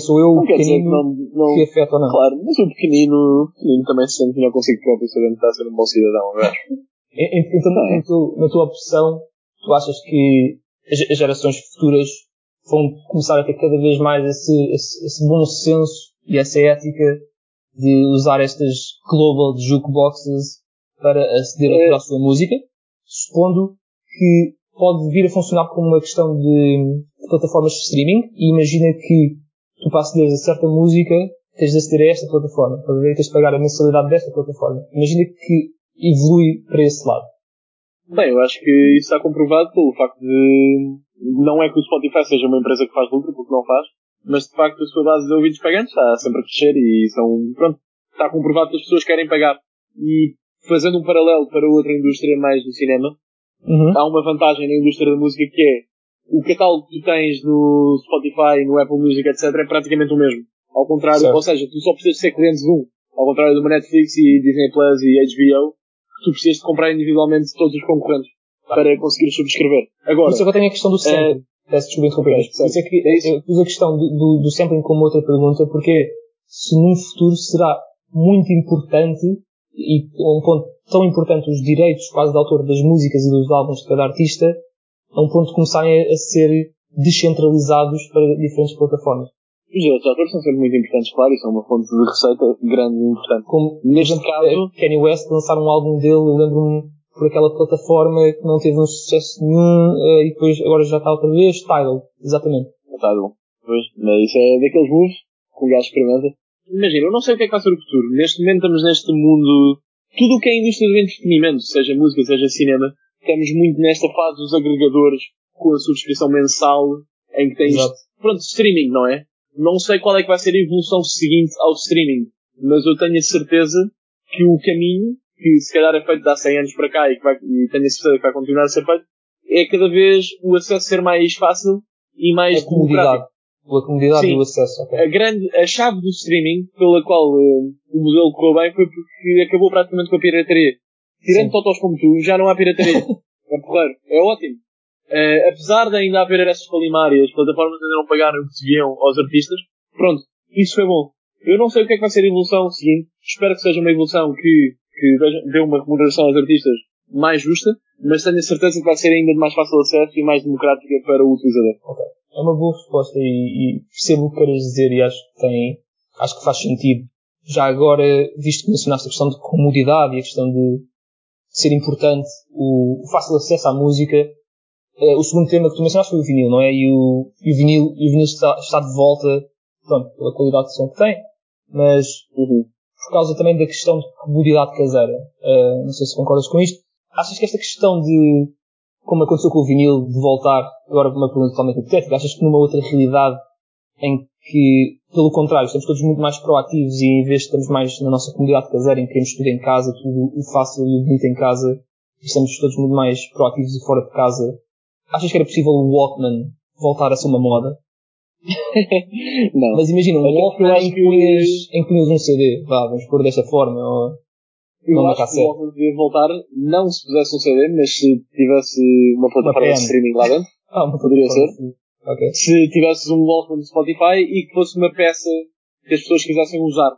Sou eu, Não pequenino, não, não que afeta ou não. Claro, mas o pequenino, o pequenino também se sente melhor consigo próprio sabendo que está a ser um bom cidadão, não é? E- Então, Não é? na, tua, na tua opção, tu achas que as, gerações futuras vão começar a ter cada vez mais esse, esse, esse bom senso e essa ética de usar estas global jukeboxes para aceder É. à sua música, supondo que pode vir a funcionar como uma questão de plataformas de streaming e imagina que tu para acederes a certa música tens de aceder a esta plataforma, estás a ver? tens de pagar a mensalidade desta plataforma. Imagina que evolui para esse lado. Bem, eu acho que isso está comprovado pelo facto de. Não é que o Spotify seja uma empresa que faz lucro, porque não faz, mas de facto a sua base de ouvintes pagantes está sempre a crescer e são. Pronto, está comprovado que as pessoas querem pagar. E fazendo um paralelo para outra indústria mais do cinema, Uhum. há uma vantagem na indústria da música que é o catálogo que tu tens no Spotify, no Apple Music, etc. é praticamente o mesmo. Ao contrário, Certo. ou seja, tu só precisas ser cliente de um. Ao contrário de uma Netflix e Disney Plus e HBO, que tu precisas de comprar individualmente todos os concorrentes para conseguir subscrever. Por Agora, isso é que eu tenho a questão do sampling. Peço desculpa interromper. ok, Por isso é que é eu pus a questão do, do, do sampling como outra pergunta, porque se num futuro será muito importante e um ponto tão importante os direitos quase de autor das músicas e dos álbuns de cada artista, a um ponto de começarem a, a ser descentralizados para diferentes plataformas. os direitos de autores são sempre muito importantes, claro, e são uma fonte de receita grande e importante. Como, Neste caso- Kanye West lançar um álbum dele, eu lembro-me por aquela plataforma que não teve um sucesso nenhum eh, e depois agora já está outra vez, Tidal, exatamente. Está bom. Pois, mas isso é daqueles moves que o gajo experimenta. Imagina, eu não sei o que é que vai ser o futuro. Neste momento estamos neste mundo. Tudo o que é indústria do entretenimento, seja música, seja cinema, estamos muito nesta fase dos agregadores com a subscrição mensal em que tens. Exato. Pronto, streaming, não é? Não sei qual é que vai ser a evolução seguinte ao streaming, mas eu tenho a certeza que o caminho, que se calhar é feito há 100 anos para cá e, que vai, e tenho a certeza que vai continuar a ser feito, é cada vez o acesso ser mais fácil e mais a comodidade. Pela comodidade Sim. do acesso, ok. a grande, a chave do streaming pela qual eh, o modelo correu bem foi porque acabou praticamente com a pirataria. Tirando Sim. como tu, já não há pirataria. *laughs* é porreiro. É ótimo. Eh, apesar de ainda haver essas palimárias, plataformas ainda não pagaram o que deviam aos artistas, pronto, isso foi bom. Eu não sei o que é que vai ser a evolução seguinte. Espero que seja uma evolução que, que dê uma remuneração aos artistas mais justa, mas tenho a certeza que vai ser ainda de mais fácil acesso e mais democrática para o utilizador. É uma boa resposta e, e percebo o que queres dizer e acho que tem, acho que faz sentido. Já agora, visto que mencionaste a questão de comodidade e a questão de ser importante o, o fácil acesso à música, eh, o segundo tema que tu mencionaste foi o vinil, não é? E o, e o vinil, e o vinil está, está de volta, pronto, pela qualidade de som que tem, mas Uhum. por causa também da questão de comodidade caseira. Uh, não sei se concordas com isto. Achas que esta questão de, como aconteceu com o vinil, de voltar, agora uma pergunta totalmente hipotética, achas que numa outra realidade em que, pelo contrário, estamos todos muito mais proativos e em vez de estamos mais na nossa comunidade caseira, em que queremos tudo em casa, tudo o fácil e o bonito em casa, estamos todos muito mais proativos e fora de casa, achas que era possível o Walkman voltar a ser uma moda? *laughs* Não. Mas imagina, um eu Walkman em que punhas, em punhas um CD, vá, vamos pôr desta forma, ou Eu Não, acho que o Walkman devia voltar, não se pusesse um CD, mas se tivesse uma plataforma de streaming lá dentro. Ah, uma Poderia ser. Sim. Ok. Se tivesses um Walkman do Spotify e que fosse uma peça que as pessoas quisessem usar.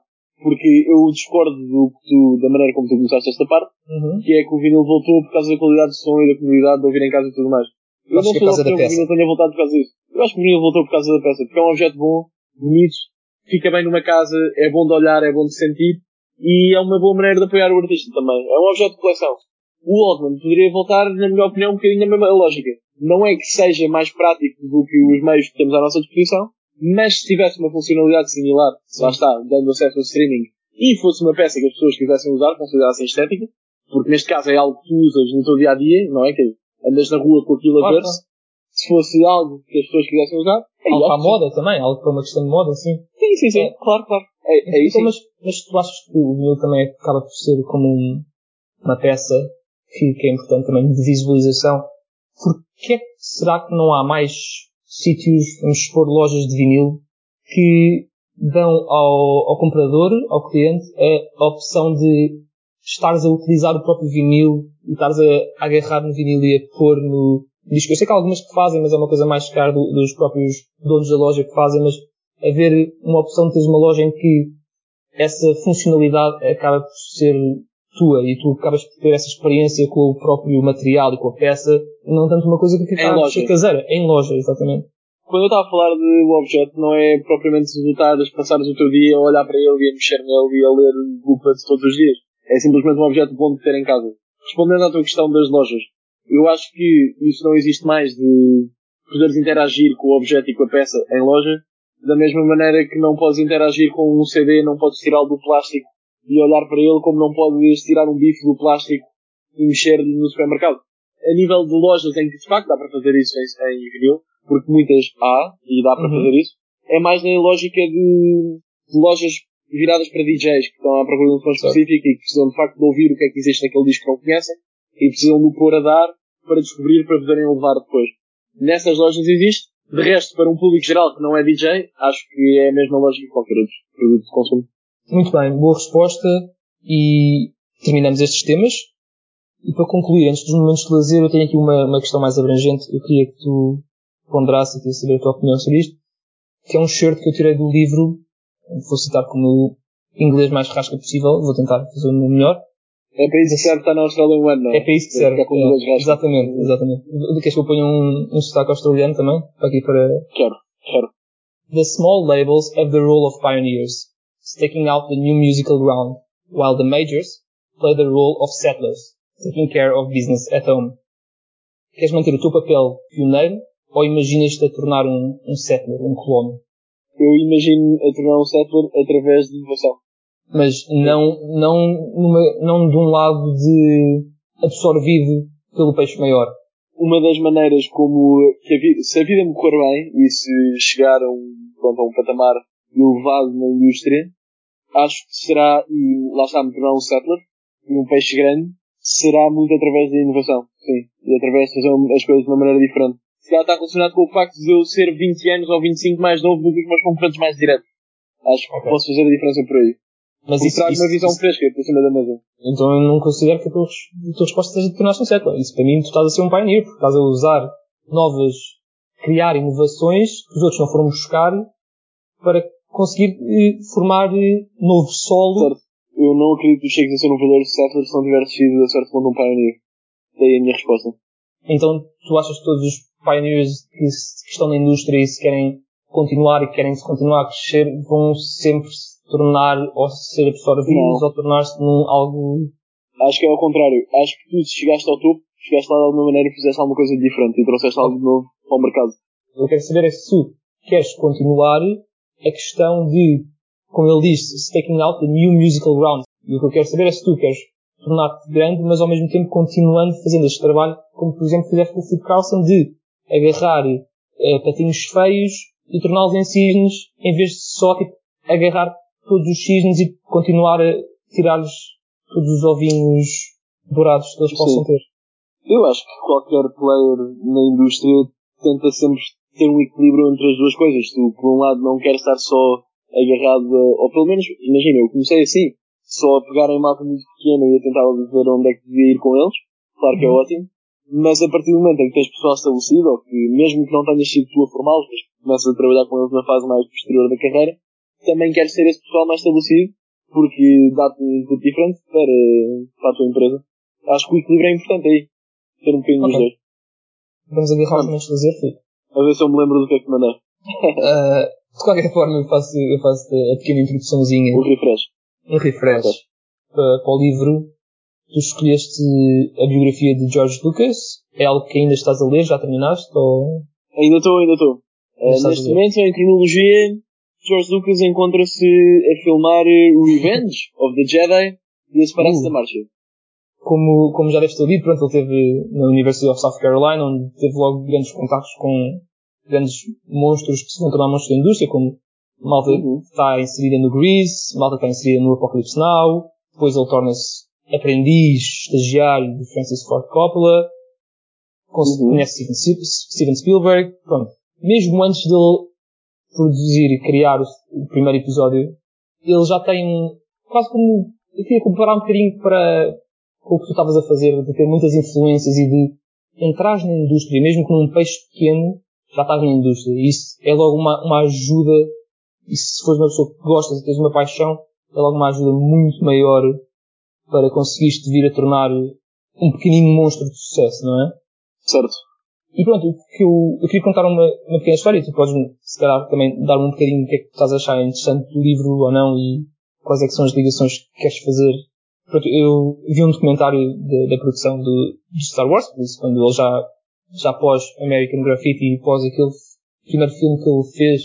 Porque eu discordo do, tu- da maneira como tu começaste esta parte, Uhum. que é que o vinil voltou por causa da qualidade de som e da comodidade de ouvir em casa e tudo mais. Eu Acho não é sou que o vinil tenha voltado por causa disso. Eu acho que o vinil voltou por causa da peça, porque é um objeto bom, bonito, fica bem numa casa, é bom de olhar, é bom de sentir, e é uma boa maneira de apoiar o artista também. É um objeto de coleção. O Walkman poderia voltar, na minha opinião, um bocadinho na mesma lógica. Não é que seja mais prático do que os meios que temos à nossa disposição, mas se tivesse uma funcionalidade similar, lá está, dando acesso ao streaming, e fosse uma peça que as pessoas quisessem usar, considerassem estética, porque neste caso é algo que tu usas no teu dia a dia, não é? Que andas na rua com aquilo a ver-se. Se fosse algo que as pessoas quisessem usar, é Algo para a moda também, algo para uma questão de moda, sim. Sim, sim, sim, É. claro, claro. É, é isso. Então, mas, mas tu achas que o vinil também acaba por ser como um- uma peça que, que é importante também de visualização? Porquê será que não há mais sítios, vamos expor lojas de vinil, que dão ao, ao comprador, ao cliente, a opção de estares a utilizar o próprio vinil e estares a, a agarrar no vinil e a pôr no, que eu sei que há algumas que fazem, mas é uma coisa mais cara do, dos próprios donos da loja que fazem, mas haver uma opção de teres uma loja em que essa funcionalidade acaba por ser tua e tu acabas por ter essa experiência com o próprio material e com a peça, não tanto uma coisa que fica Em loja. caseira. Em loja, exatamente. Quando eu estava a falar de um objeto, não é propriamente resultados passares o teu dia a olhar para ele e a mexer nele e a ler booklets todos os dias. É simplesmente um objeto bom de ter em casa. Respondendo à tua questão das lojas, eu acho que isso não existe mais de poderes interagir com o objeto e com a peça em loja, da mesma maneira que não podes interagir com um CD, não podes tirá-lo do plástico e olhar para ele, como não podes tirar um bife do plástico e mexer-lhe no supermercado. A nível de lojas em que de facto dá para fazer isso em, em vinil, porque muitas há e dá para Uhum. fazer isso, é mais na lógica de, de lojas viradas para DJs que estão à procura de um som Certo. específico e que precisam de facto de ouvir o que é que existe naquele disco que não conhecem e precisam de o pôr a dar para descobrir para poderem levar depois. Nessas lojas existe. De resto, para um público geral que não é DJ, acho que é a mesma lógica que qualquer outro produto de consumo. Muito bem, boa resposta e terminamos estes temas. E para concluir, antes dos momentos de lazer, eu tenho aqui uma, uma questão mais abrangente. Eu queria que tu ponderasse e queria saber a tua opinião sobre isto. Que é um shirt que eu tirei do livro, vou citar como inglês mais rasca possível, vou tentar fazer o meu melhor. É para isso que serve estar na Australian One, não é? É para isso que serve. É, raspas. exatamente, exatamente. Queres que eu ponha um, um sotaque australiano também? Aqui para... Quero, quero. The small labels have the role of pioneers, staking out the new musical ground, while the majors play the role of settlers, taking care of business at home. Queres manter o teu papel pioneiro ou imaginas-te a tornar um, um settler, um colono? Eu imagino a tornar um settler através de inovação. Mas não, não, numa, não de um lado de absorvido pelo peixe maior. Uma das maneiras como, a vida, se a vida me correr bem e se chegar a um, pronto, a um patamar elevado na indústria, acho que será, e lá está, me tornar um settler, e um peixe grande, será muito através da inovação. Sim. E através de fazer as coisas de uma maneira diferente. Se calhar está relacionado com o facto de eu ser 20 anos ou 25 mais novo do que os meus concorrentes mais diretos. Acho que Ok. posso fazer a diferença por aí. Mas Porque isso, trago isso- uma visão isso- fresca por cima da mesa. Então eu não considero que a tua, a tua resposta seja de tornar-se um settler. Isso para mim tu estás a ser um pioneer, porque estás a usar novas, criar inovações que os outros não foram buscar para conseguir eh, formar eh, novo solo. Certo. Eu não acredito que chegues a ser um verdadeiro settler se não tiver sido a certo ponto um pioneer. Daí a minha resposta. Então tu achas que todos os pioneers que, que estão na indústria e se querem continuar e querem se continuar a crescer vão sempre se tornar ou ser absorvidos Não. ou tornar-se num algo Acho que é ao contrário. Acho que tu, se chegaste ao topo, chegaste lá de alguma maneira e fizeste alguma coisa diferente e trouxeste algo de novo ao mercado. Eu quero saber é se tu queres continuar a questão de, como ele disse, staking out the new musical ground. E o que eu quero saber é se tu queres tornar-te grande, mas ao mesmo tempo continuando fazendo este trabalho, como por exemplo fizeste com o Philip Carlson, de agarrar eh, patinhos feios e torná-los em cisnes, em vez de só tipo, agarrar todos os cisnes e continuar a tirar-lhes todos os ovinhos dourados que eles possam ter. Eu acho que qualquer player na indústria tenta sempre ter um equilíbrio entre as duas coisas. Tu, por um lado, não queres estar só agarrado, a, ou pelo menos, imagina, eu comecei assim, só a pegar em malta muito pequena e a tentar ver onde é que devia ir com eles. Claro que é Uhum. ótimo. Mas a partir do momento em que tens pessoal estabelecido, ou que mesmo que não tenhas sido tu a formá-los, mas começas a trabalhar com eles na fase mais posterior da carreira, também queres ter esse pessoal mais estabelecido, porque dá-te um input diferente para, para a tua empresa. Acho que o equilíbrio é importante aí. Ter um bocadinho dos Ok. dois. Vamos agarrar os momentos de lazer, Filipe. A ver se eu me lembro do que é que mandei. Uh, de qualquer forma, eu faço, eu faço a pequena introduçãozinha, O refresh. um refresh Ok. para, para o livro. Tu escolheste a biografia de George Lucas. É algo que ainda estás a ler? Já terminaste? Ou... Ainda estou, ainda estou. Eh, Estás a neste momento, em cronologia, George Lucas encontra-se a filmar eh, Revenge of the Jedi e a separar-se Uh. da marcha. Como, como já deves ter lido, pronto, ele teve na University of South Carolina, onde teve logo grandes contactos com grandes monstros que se vão tornar monstros da indústria, como malta Uhum. está inserida no Grease, malta está inserida no Apocalypse Now, depois ele torna-se aprendiz, estagiário de Francis Ford Coppola, Uhum. conhece Steven, Sp- Steven Spielberg, pronto. Mesmo antes dele produzir e criar o, o primeiro episódio, ele já tem um, quase como, eu queria comparar um bocadinho para com o que tu estavas a fazer, de ter muitas influências e de entras na indústria, mesmo com um peixe pequeno, já estás na indústria. E isso é logo uma, uma ajuda, e se fores uma pessoa que gostas e tens uma paixão, é logo uma ajuda muito maior para conseguires te vir a tornar um pequenino monstro de sucesso, não é? Certo. E pronto, que eu, eu queria contar uma, uma pequena história tu podes, se calhar, também dar-me um bocadinho o que é que tu estás a achar interessante do livro ou não e quais é que são as ligações que queres fazer. Eu vi um documentário de, da produção do, Star Wars, por isso, quando ele já, já pós American Graffiti e pós aquele primeiro filme que ele fez,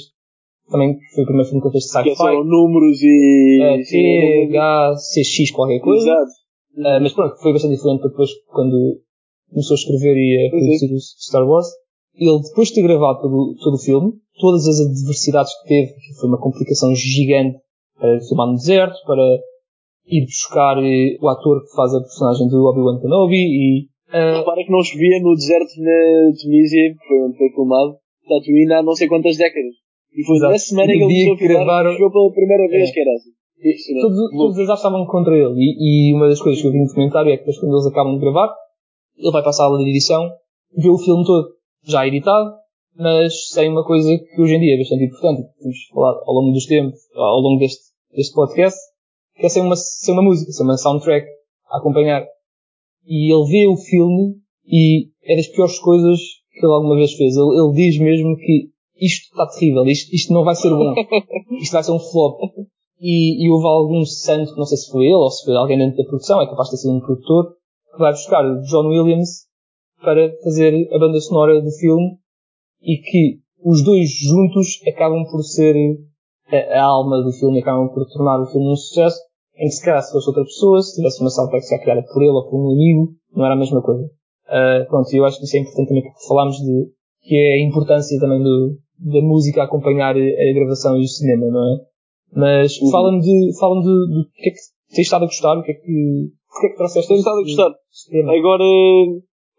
também foi o primeiro filme que ele fez de Que sci-fi. são números e... Uh, T, H, C, X, qualquer coisa. Exato. Uh, mas pronto, foi bastante diferente para depois, quando começou a escrever e a Sim, produzir o Star Wars. Ele, depois de ter gravado todo, todo o filme, todas as adversidades que teve, que foi uma complicação gigante para filmar no deserto, para ir buscar eh, o ator que faz a personagem do Obi-Wan Kenobi e uh, Repara que não chovia no deserto na Tunísia, foi onde foi filmado, Tatooine há não sei quantas décadas. E foi Exato. na semana que ele começou a filmar, gravaram- choveu pela primeira vez, É. que era assim. Impressionante. todos, todos os estavam contra ele. E, e uma das coisas que eu vi no documentário é que depois quando eles acabam de gravar, ele vai para a sala de edição, vê o filme todo, já editado, mas sem uma coisa que hoje em dia é bastante importante, que temos falado ao longo dos tempos, ao longo deste, deste podcast, que é sem uma, sem uma música, sem uma soundtrack a acompanhar. E ele vê o filme e é das piores coisas que ele alguma vez fez. Ele, ele diz mesmo que isto está terrível, isto, isto não vai ser bom, *laughs* isto vai ser um flop. E, e houve algum santo, não sei se foi ele ou se foi alguém dentro da produção, é capaz de ter sido um produtor, que vai buscar o John Williams para fazer a banda sonora do filme e que os dois juntos acabam por ser a, a alma do filme, acabam por tornar o filme um sucesso, em que se calhar se fosse outra pessoa, se tivesse uma soundtrack criada por ele ou por um amigo, não era a mesma coisa. Ah, pronto, e eu acho que isso é importante também porque falámos de, que é a importância também do, da música a acompanhar a, gravação e o cinema, não é? Mas Uhum. fala-me de, fala-me do que é que tens estado a gostar, o que é que, porque é que trouxeste este- estado a gostar. tema? Agora,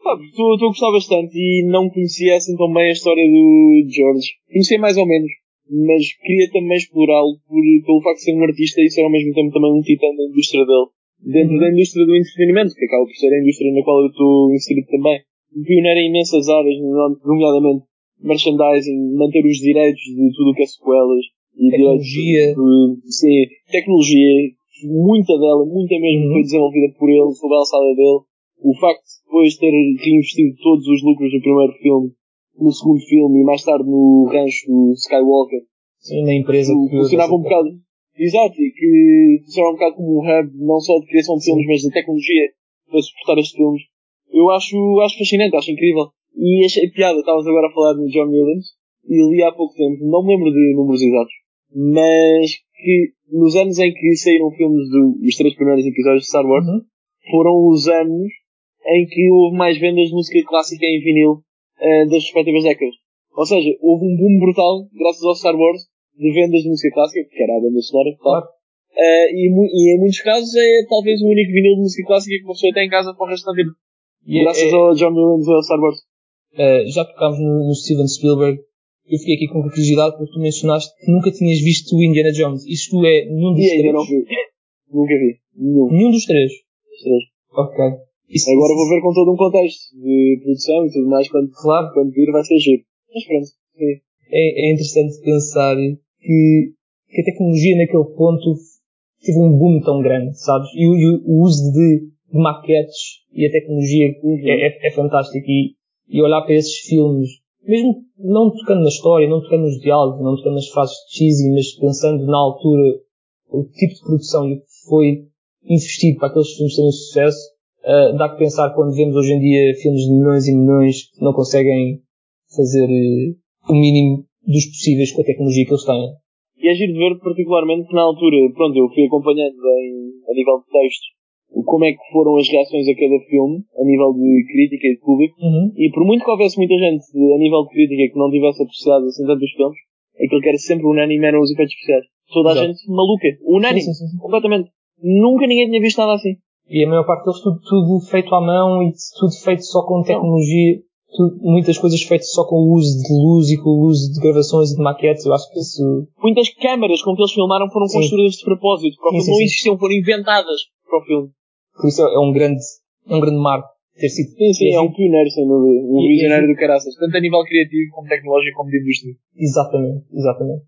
pá, estou estou a gostar bastante e não conhecia assim tão bem a história do George. Conhecia mais ou menos, mas queria também explorá-lo por, pelo facto de ser um artista e ser ao mesmo tempo também um titã da indústria dele. Dentro Uhum. da indústria do entretenimento, que acaba por ser a indústria na qual eu estou inserido também. Pioneiro em imensas áreas, nomeadamente merchandising, manter os direitos de tudo o que é sequelas e Tecnologia. direitos de, sim, tecnologia, muita dela, muita mesmo Uhum. foi desenvolvida por ele, sob a alçada dele. O facto de depois ter reinvestido todos os lucros do primeiro filme no segundo filme e mais tarde no rancho do Skywalker, Sim, na empresa que funcionava um bocado, exato, e que funcionava um bocado como um hub, não só de criação de filmes, mas de tecnologia para suportar estes filmes. Eu acho, acho fascinante, acho incrível. E achei piada, estavas agora a falar no John Williams, e li há pouco tempo, não me lembro de números exatos, mas que nos anos em que saíram filmes dos três primeiros episódios de Star Wars, Uhum. foram os anos em que houve mais vendas de música clássica em vinil eh, das respectivas décadas. Ou seja, houve um boom brutal, graças ao Star Wars, de vendas de música clássica, que era a banda sonora, claro. Eh, e, e em muitos casos é talvez o único vinil de música clássica que uma pessoa tem em casa para o resto da vida. E é- graças é- ao John Williams e ao Star Wars. Uh, já tocámos no, no Steven Spielberg. Eu fiquei aqui com curiosidade porque tu mencionaste que nunca tinhas visto o Indiana Jones. Isto é nenhum dos E ainda três? não vi. Nunca vi. Nenhum. Nenhum dos três. dos três. Ok. Isso, Agora vou ver com todo um contexto de produção e tudo mais quando, Claro. quando vir vai ser giro. Mas pronto. É, é interessante pensar que, que a tecnologia naquele ponto teve um boom tão grande, sabes? E, o- e o- o uso de, de maquetes e a tecnologia Uhum. é, é, é fantástico. E, e olhar para esses filmes, mesmo não tocando na história, não tocando nos diálogos, não tocando nas frases cheesy, mas pensando na altura, o tipo de produção e o que foi investido para aqueles filmes terem sucesso, ah, dá que pensar quando vemos hoje em dia filmes de milhões e milhões que não conseguem fazer eh, o mínimo dos possíveis com a tecnologia que eles têm. E é giro de ver particularmente que na altura, pronto, eu fui acompanhando em, a nível de texto como é que foram as reações a cada filme, a nível de crítica e de público, Uhum. e por muito que houvesse muita gente a nível de crítica que não tivesse apreciado assim os filmes, aquilo que era sempre unânime eram os efeitos especiais. Toda a Exato. gente maluca. Unânime. Sim, sim, sim. Completamente. Nunca ninguém tinha visto nada assim. E a maior parte deles tudo, tudo feito à mão e tudo feito só com tecnologia, tudo- muitas coisas feitas só com o uso de luz e com o uso de gravações e de maquetes. Eu acho que isso Muitas câmaras com que eles filmaram foram Sim. construídas de propósito. Para Sim, sim, não existiam, foram inventadas para o filme. Por isso é um grande, é um grande marco ter sido. Sim, sim, é um pioneiro, sem dúvida. Um visionário do caraças. Tanto a nível criativo, como tecnológico, como de indústria. Exatamente, exatamente.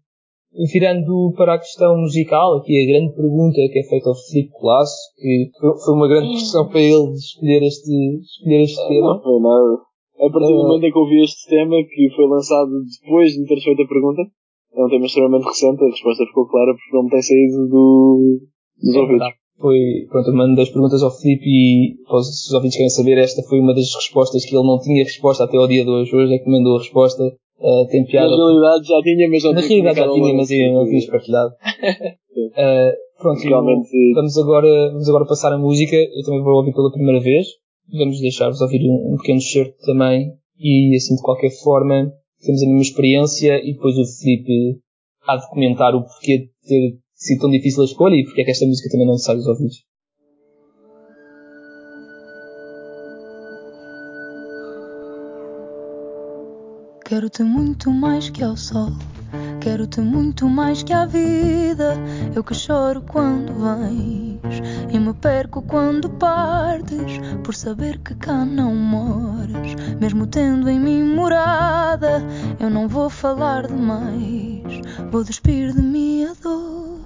Virando para a questão musical, aqui a grande pergunta que é feita ao Filipe Colasso, que foi- uma grande pressão para ele de escolher este, escolher este tema. Não foi nada. A partir do momento em que eu vi este tema, que foi lançado depois de me teres feito a pergunta, é um tema extremamente recente, a resposta ficou clara porque não me tem saído do, dos É ouvidos. Foi, pronto, eu mando as perguntas ao Filipe e os, se os ouvintes querem saber, esta foi uma das respostas que ele não tinha resposta até ao dia de hoje. Hoje é que mandou a resposta, uh, tem Na piada. realidade já tinha, mas não Na tinha realidade já tinha, mas não fiz partilhado. Uh, *laughs* pronto, Realmente, vamos agora, vamos agora passar a música. Eu também vou ouvir pela primeira vez. Vamos deixar-vos ouvir um, um pequeno certo também. E assim, de qualquer forma, temos a mesma experiência e depois o Filipe há de comentar o porquê de ter sido tão difícil a escolha e porque é que esta música também não sai dos ouvidos. Quero-te muito mais que ao sol. Quero-te muito mais que à vida. Eu que choro quando vens e me perco quando partes. Por saber que cá não moras, mesmo tendo em mim morada. Eu não vou falar demais, vou despir de mim a dor.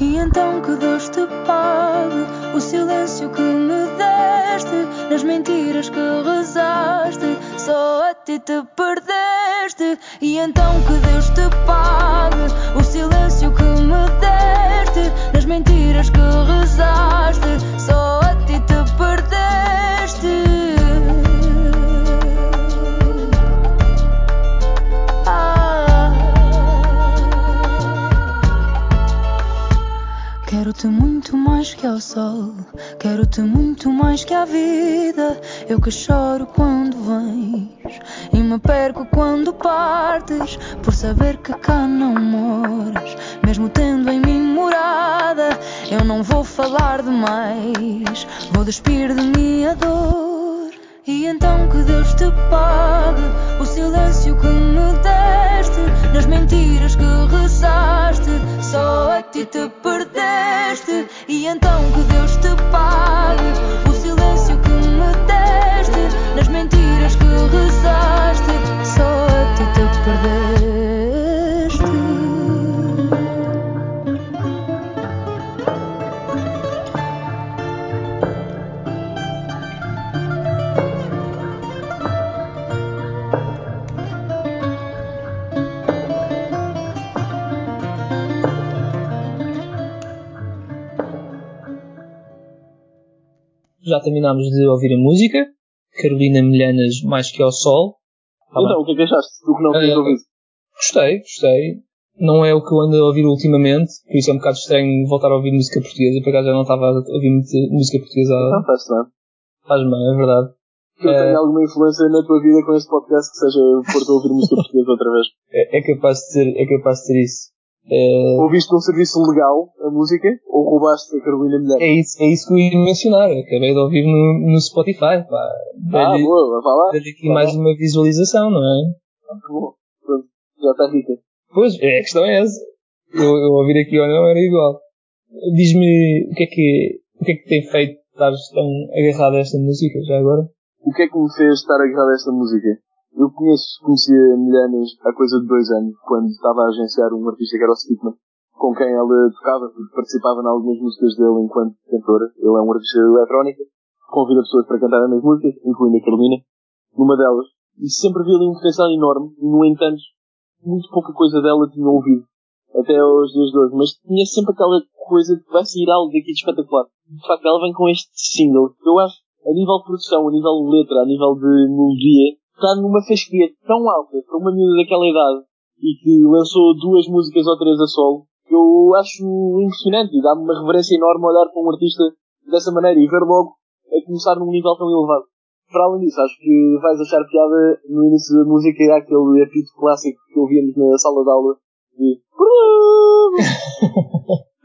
E então que Deus te pague o silêncio que me deste, nas mentiras que rezaste, só a ti te perdeste. E então que Deus te pague o silêncio que me deste, nas mentiras que rezaste, só a ti te perdeste. Ah. Quero-te muito mais que ao sol, quero-te muito mais que à vida. Eu que choro quando vens e me perco quando partes, por saber que cá não moras, mesmo tendo em mim morada. Eu não vou falar demais, vou despir de mim a dor. E então que Deus te pague o silêncio que me deste, nas mentiras que rezaste, só a ti te perdeste. E então que Deus te pague o silêncio que me deste, nas mentiras Já terminámos de ouvir a música. Carolina Milhanas, Mais Que ao Sol. Tá bem. então, o que é que achaste? Tu que não tinhas Eh, ouvido? Gostei, gostei. Não é o que eu ando a ouvir ultimamente, por isso é um bocado estranho voltar a ouvir música portuguesa, por acaso já não estava a ouvir música portuguesa Não faz nada. faz bem, é verdade. Eu Eh, tenho alguma influência na tua vida com este podcast que seja por-te a ouvir música *laughs* portuguesa outra vez. É, é capaz de ser, é capaz de ser isso. É, Ouviste um serviço legal, a música, ou roubaste a Carolina Milhares? é isso, é isso que eu ia mencionar. Acabei de ouvir no, no Spotify, pá. ah, boa, vai lá. dei-lhe aqui Tá mais bem. uma visualização, não é? Ah, que bom. Pronto, já está rica. Pois, é, a questão é essa. Eu, eu ouvir aqui ou não era igual. Diz-me o que é que, o que é que tem feito estar tão agarrado a esta música já agora? O que é que me fez estar agarrado a esta música? Eu conheço, conhecia Milhanas há coisa de dois anos, quando estava a agenciar um artista que era o Stickman, com quem ela tocava, participava em algumas músicas dele enquanto cantora. Ele é um artista de eletrónica, convida pessoas para cantarem nas músicas, incluindo a Carolina, numa delas. E sempre vi ali um potencial enorme, no entanto, muito pouca coisa dela tinha ouvido. Até aos dias de hoje, mas tinha sempre aquela coisa que vai sair algo daqui de espetacular. De facto, ela vem com este single, que eu acho, a nível de produção, a nível de letra, a nível de melodia, está numa fasquia tão alta para uma miúda daquela idade e que lançou duas músicas ou três a solo, que eu acho impressionante e dá-me uma reverência enorme olhar para um artista dessa maneira e ver logo a começar num nível tão elevado. Para além disso, acho que vais achar piada no início da música aquele apito clássico que ouvíamos na sala de aula de *laughs*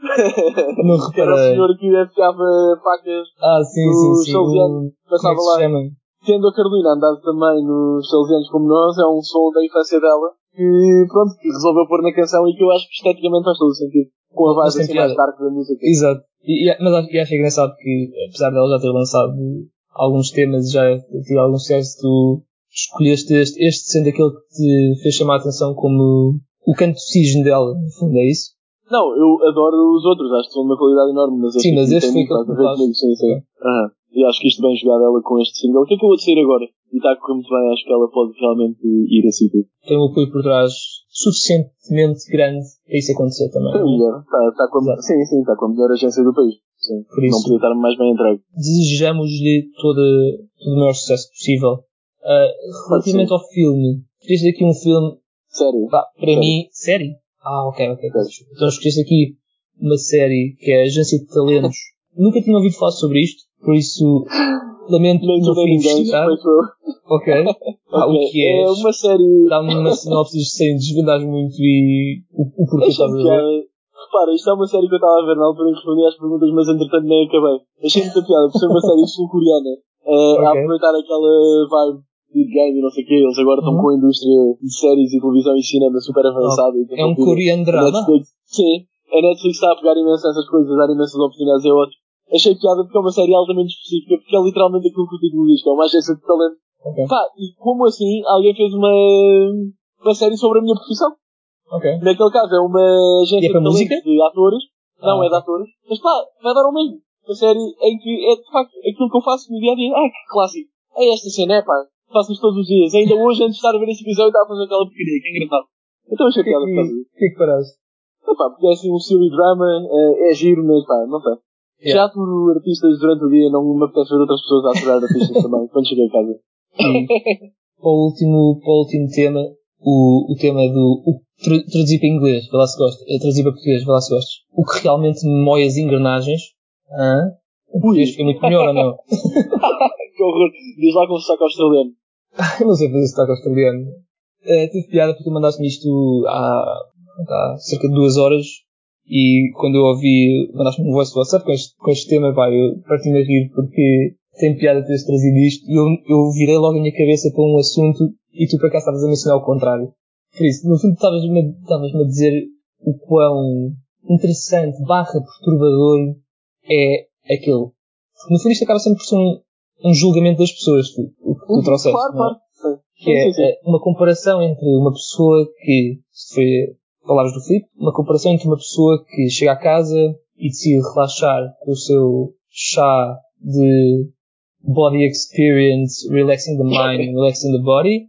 *laughs* Não que era o reparei. senhor que afiava facas, Ah, sim, do sim, sim. Passava é lá. Tendo a Carolina andado também nos Salesianos como nós, é um som da infância dela que, pronto, que resolveu pôr na canção e que eu acho que esteticamente faz todo o sentido. Com a base assim mais dark da música. Exato. E, e- mas acho, e acho engraçado que, apesar dela já ter lançado alguns temas, já tive alguns sucesso, tu escolheste este, este sendo aquele que te fez chamar a atenção como o canto cisne dela, no fundo, é isso? Não, eu adoro os outros, acho que são uma qualidade enorme, mas este Sim, mas este foi aquele que comigo, sim, sim. Aham. E acho que isto bem jogado ela com este single. O que é que eu vou dizer agora? E está a correr muito bem, acho que ela pode realmente ir a sítio. Tem um apoio por trás suficientemente grande para isso acontecer também. Tem a melhor. Está, está com a, sim, sim, está com a melhor agência do país. Sim. Por isso- Não podia estar mais bem entregue. Desejamos-lhe todo, todo o maior sucesso possível. Ah, relativamente ao filme, escolheste aqui um filme, Sério. pá, para Sério. mim, série? Ah, ok, ok. Sério. Então escolheste aqui uma série que é a Agência de Talentos. Nunca tinha ouvido falar sobre isto, por isso lamento investigar. foi eu. Ok. *laughs* Ah, o que é? É uma série. Dá-me uma sinopse sem desvendar muito e o, o porquê estás a ver. Repara, isto é uma série que eu estava a ver na altura em que respondi às perguntas, mas entretanto nem acabei. Achei muita piada por ser uma série *laughs* sul-coreana. eh, A Ok. aproveitar aquela vibe de game e não sei o quê. Eles agora estão Uhum. com a indústria de séries e televisão e cinema super avançada. e É um coreano A drama. Netflix, sim. A Netflix está a pegar imenso essas coisas, a dar imensas oportunidades, é ótimo. Achei piada porque é uma série altamente específica, porque é literalmente aquilo que o título diz, que é uma agência de talento. Ok. Pá, e como assim alguém fez uma, uma série sobre a minha profissão? Ok. Naquele caso é uma agência é de música? de atores. Não, Ah. é de atores. Mas pá, vai dar o mesmo. Uma série em que é de facto aquilo que eu faço no dia a dia. Ah, que clássico. É esta cena, é pá. Faço isto todos os dias. Ainda *laughs* hoje, antes de estar a ver este episódio, estava a fazer aquela porcaria, que é engraçado. Então achei é piada por causa disso. o que, é que? Ah, pá, porque é assim um silly drama, é, é giro, mas pá, não sei. Já aturo artistas durante o dia, não me apetece ver outras pessoas a aturar artistas *laughs* também, quando cheguei a casa. para o último, para o último tema, o, o tema do o, tra, traduzir para inglês, vê lá se gosta, eh, traduzir para português, vê lá se gostas. O que realmente me mói as engrenagens. Hã? O português fica muito melhor ou não? *laughs* que horror. Diz lá com o saco australiano. Eu *laughs* não sei fazer sotaque australiano. Eh, tive piada porque tu mandaste-me isto há, há cerca de duas horas e quando eu ouvi, mandaste-me um voice do WhatsApp com este, com este tema, pá, eu parti-me a rir porque tem piada teres trazido isto e eu, eu virei logo a minha cabeça para um assunto e tu por acaso estavas a mencionar o contrário. Por isso, no fundo estavas-me estavas-me a dizer o quão interessante barra perturbador é aquele. Porque no fundo isto acaba sempre por ser um, um julgamento das pessoas, tu, o que tu trouxeste. Claro, é? claro. Que é sim. eh, uma comparação entre uma pessoa que, se foi palavras do Filipe, uma comparação entre uma pessoa que chega à casa e decide relaxar com o seu chá de body experience, relaxing the mind *laughs* relaxing the body,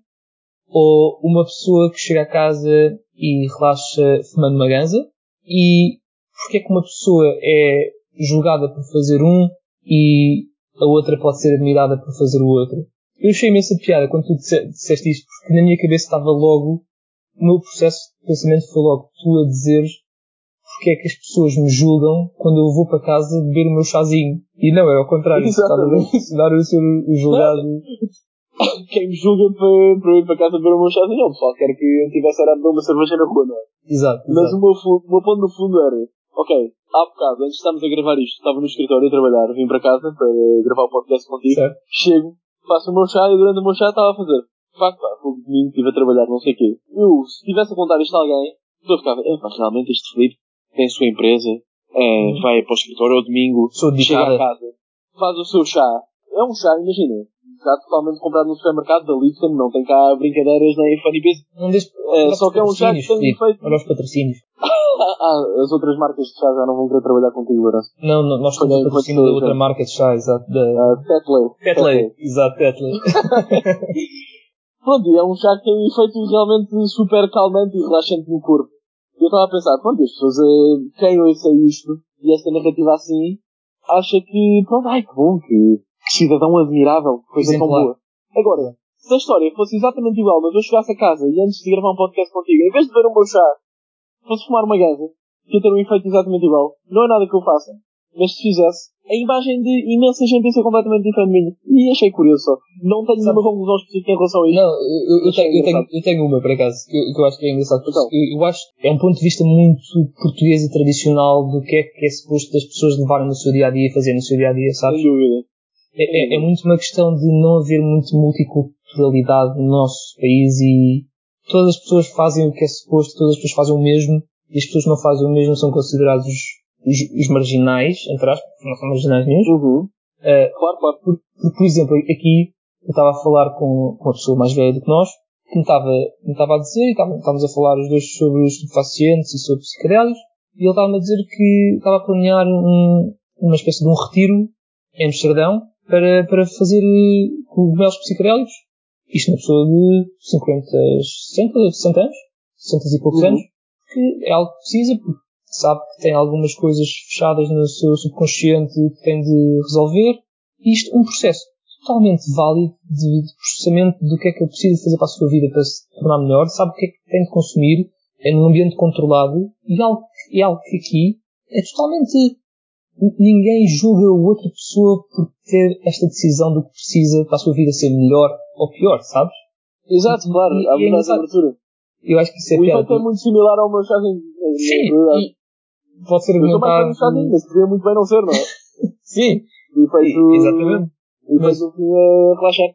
ou uma pessoa que chega à casa e relaxa fumando uma ganza, e porque é que uma pessoa é julgada por fazer um e a outra pode ser admirada por fazer o outro. Eu achei imensa piada quando tu disse- disseste isto, porque na minha cabeça estava logo, o meu processo de pensamento foi logo tu a dizeres porque é que as pessoas me julgam quando eu vou para casa beber o meu chazinho. E não, é ao contrário. Exatamente. *laughs* mencionar o ser o julgado. Quem me julga para, para eu ir para casa beber o meu chazinho, não, pessoal, quero que eu tivesse era a beber uma cerveja na rua, não é? Exato. Mas exato. o meu, o meu ponto no fundo era, ok, há bocado, antes de estarmos a gravar isto, estava no escritório a trabalhar, vim para casa para gravar o podcast contigo, Certo. chego, faço o meu chá e durante o meu chá estava a fazer. De facto, pá, foi domingo, estive a trabalhar, não sei o quê. Eu, se estivesse a contar isto a alguém, eu ficava, é pá, realmente este Felipe tem a sua empresa, é, vai para o escritório ao domingo, chega a casa, faz o seu chá. É um chá, imagina, já totalmente comprado no supermercado da Lipton, não tem cá brincadeiras nem funny business. Não deixe, É, só que é um chá que tem efeito- Olha os patrocínios. *laughs* Ah, as outras marcas de chá já não vão querer trabalhar contigo, Lourenço. Não, não, nós temos Olha, o patrocínio da enquanto- outra marca de chá, exato. Da Ah, Tetley. Tetley. Exato, Tetley. *laughs* Pronto, e é um chá que tem um efeito realmente super calmante e relaxante no corpo. Eu estava a pensar, pronto, as pessoas, eh, quem ouça isto e esta narrativa assim, acha que, pronto, ai que bom, que, que cidadão admirável, coisa tão Exemplar. boa. Agora, se a história fosse exatamente igual, mas eu chegasse a casa e antes de gravar um podcast contigo, em vez de beber o meu chá, fosse fumar uma ganza, que ia ter um efeito exatamente igual, não é nada que eu faça. Mas se fizesse, a imagem de imensa gente ia ser completamente diferente de mim. E achei curioso só. Não tenho Sabe- nenhuma conclusão específica em relação a isto. Não, eu, eu, tenho, eu, tenho, eu tenho uma, por acaso, que, eu- que eu acho que é engraçado. Então. eu, eu acho que é um ponto de vista muito português e tradicional do que é que é suposto das pessoas levarem no seu dia a dia e fazer no seu dia a dia, sabes? Sem dúvida. É, é, é muito uma questão de não haver muito multiculturalidade no nosso país e todas as pessoas fazem o que é suposto, todas as pessoas fazem o mesmo e as pessoas que não fazem o mesmo são considerados os, os, marginais, entre aspas, não são marginais nenhum. Uhum. Uh, claro, claro. Por, por, por, exemplo, aqui eu estava a falar com, com uma pessoa mais velha do que nós, que me estava, me estava a dizer, e estávamos a falar os dois sobre os estupefacientes e sobre psicodélicos, e ele estava-me a dizer que estava a planear um, uma espécie de um retiro em Amsterdão para, para fazer cogumelos psicodélicos. Isto na pessoa de 50, 60, 60 anos, 60 e poucos uhum. anos, que é algo que precisa, porque sabe que tem algumas coisas fechadas no seu subconsciente que tem de resolver. E isto, um processo totalmente válido de, processamento do que é que ele precisa fazer para a sua vida para se tornar melhor, sabe o que é que tem de consumir, é num ambiente controlado, e algo, é algo que aqui é totalmente ninguém julga outra pessoa por ter esta decisão do que precisa para a sua vida ser melhor ou pior, sabes? Exato, claro, há muita é abertura. Eu acho que isso é O efeito é muito similar ao meu chazing. Sim, e pode ser argumentado... Eu tenho mas podia muito bem não ser, não é? *laughs* Sim, o efeito... exatamente. O efeito do fim é relaxar.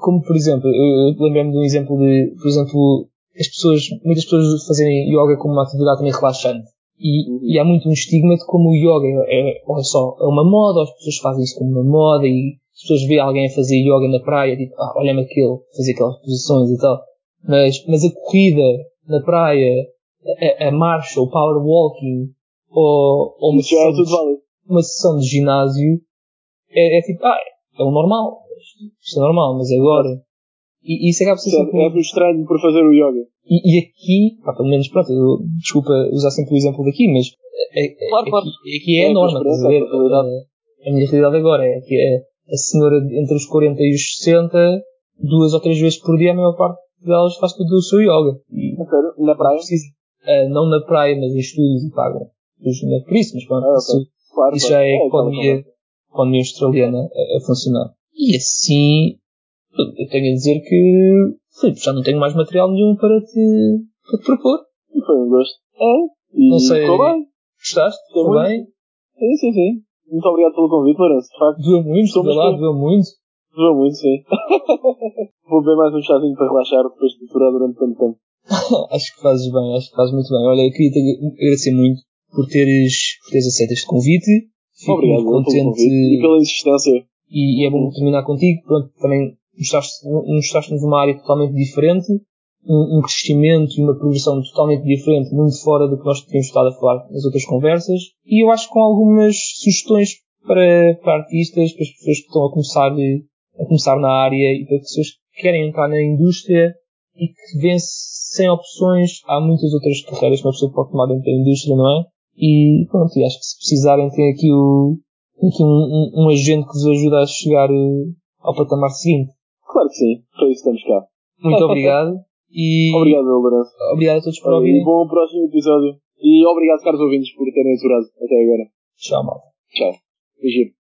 Como, por exemplo, eu lembrei-me de um exemplo de, por exemplo, as pessoas, muitas pessoas fazerem yoga como uma atividade também relaxante. E, uhum. e há muito um estigma de como o yoga é, é só é uma moda, as pessoas fazem isso como uma moda e as pessoas veem alguém a fazer yoga na praia, tipo, ah, olha-me aquele, fazer aquelas posições e tal. Mas, mas a corrida na praia, a, a marcha, o power walking, ou, ou uma, sessão, é uma sessão de ginásio, é, é tipo, ah, é o normal. Isto é normal, mas agora. E, e isso acaba por ser sempre. É estranho por fazer o yoga. E, e aqui, pá, pelo menos, pronto, eu, desculpa usar sempre o exemplo daqui, mas é, é, claro, claro. Aqui, aqui é, é a norma, estás a ver? A, a, minha realidade agora é que é a senhora entre os 40 e os 60, duas ou três vezes por dia, a maior parte delas faz tudo o seu yoga. E, Na praia? Precisa, uh, não na praia, mas em estúdios e pagam. Não é por isso, mas pronto, ah, okay. isso, claro, isso já é, a economia, economia australiana a, a funcionar. E assim, eu tenho a dizer que Filipe, já não tenho mais material nenhum para te, para te propor. Foi um gosto. É, e não sei. Ficou bem. Gostaste? Ficou bem? Sim, sim, sim. Muito obrigado pelo convite, Lourenço. De facto. Doeu muito, Somos lá, doeu muito. Doeu muito, sim. *laughs* Vou beber mais um chazinho para relaxar depois de durar durante tanto tempo. *laughs* acho que fazes bem, acho que fazes muito bem. Olha, eu queria te agradecer muito por teres, por teres aceito este convite. Fico Obrigado muito contente. E pela insistência. E, e é bom terminar contigo. Pronto, também mostraste-nos uma área totalmente diferente, um, um, crescimento e uma progressão totalmente diferente, muito fora do que nós tínhamos estado a falar nas outras conversas, e eu acho que com algumas sugestões para, para artistas, para as pessoas que estão a começar, a começar na área e para as pessoas que querem entrar na indústria e que vêem sem opções, há muitas outras carreiras que uma pessoa pode tomar dentro da indústria, não é? E pronto, e acho que se precisarem tem aqui, o, aqui um, um, um agente que vos ajuda a chegar eh, ao patamar seguinte. Claro que sim, para isso estamos cá. Muito obrigado. E... Obrigado, Lourenço. Obrigado a todos por ouvirem. Um bom próximo episódio. E obrigado, caros ouvintes, por terem aturado até agora. Tchau, malta. Tchau. Beijinho.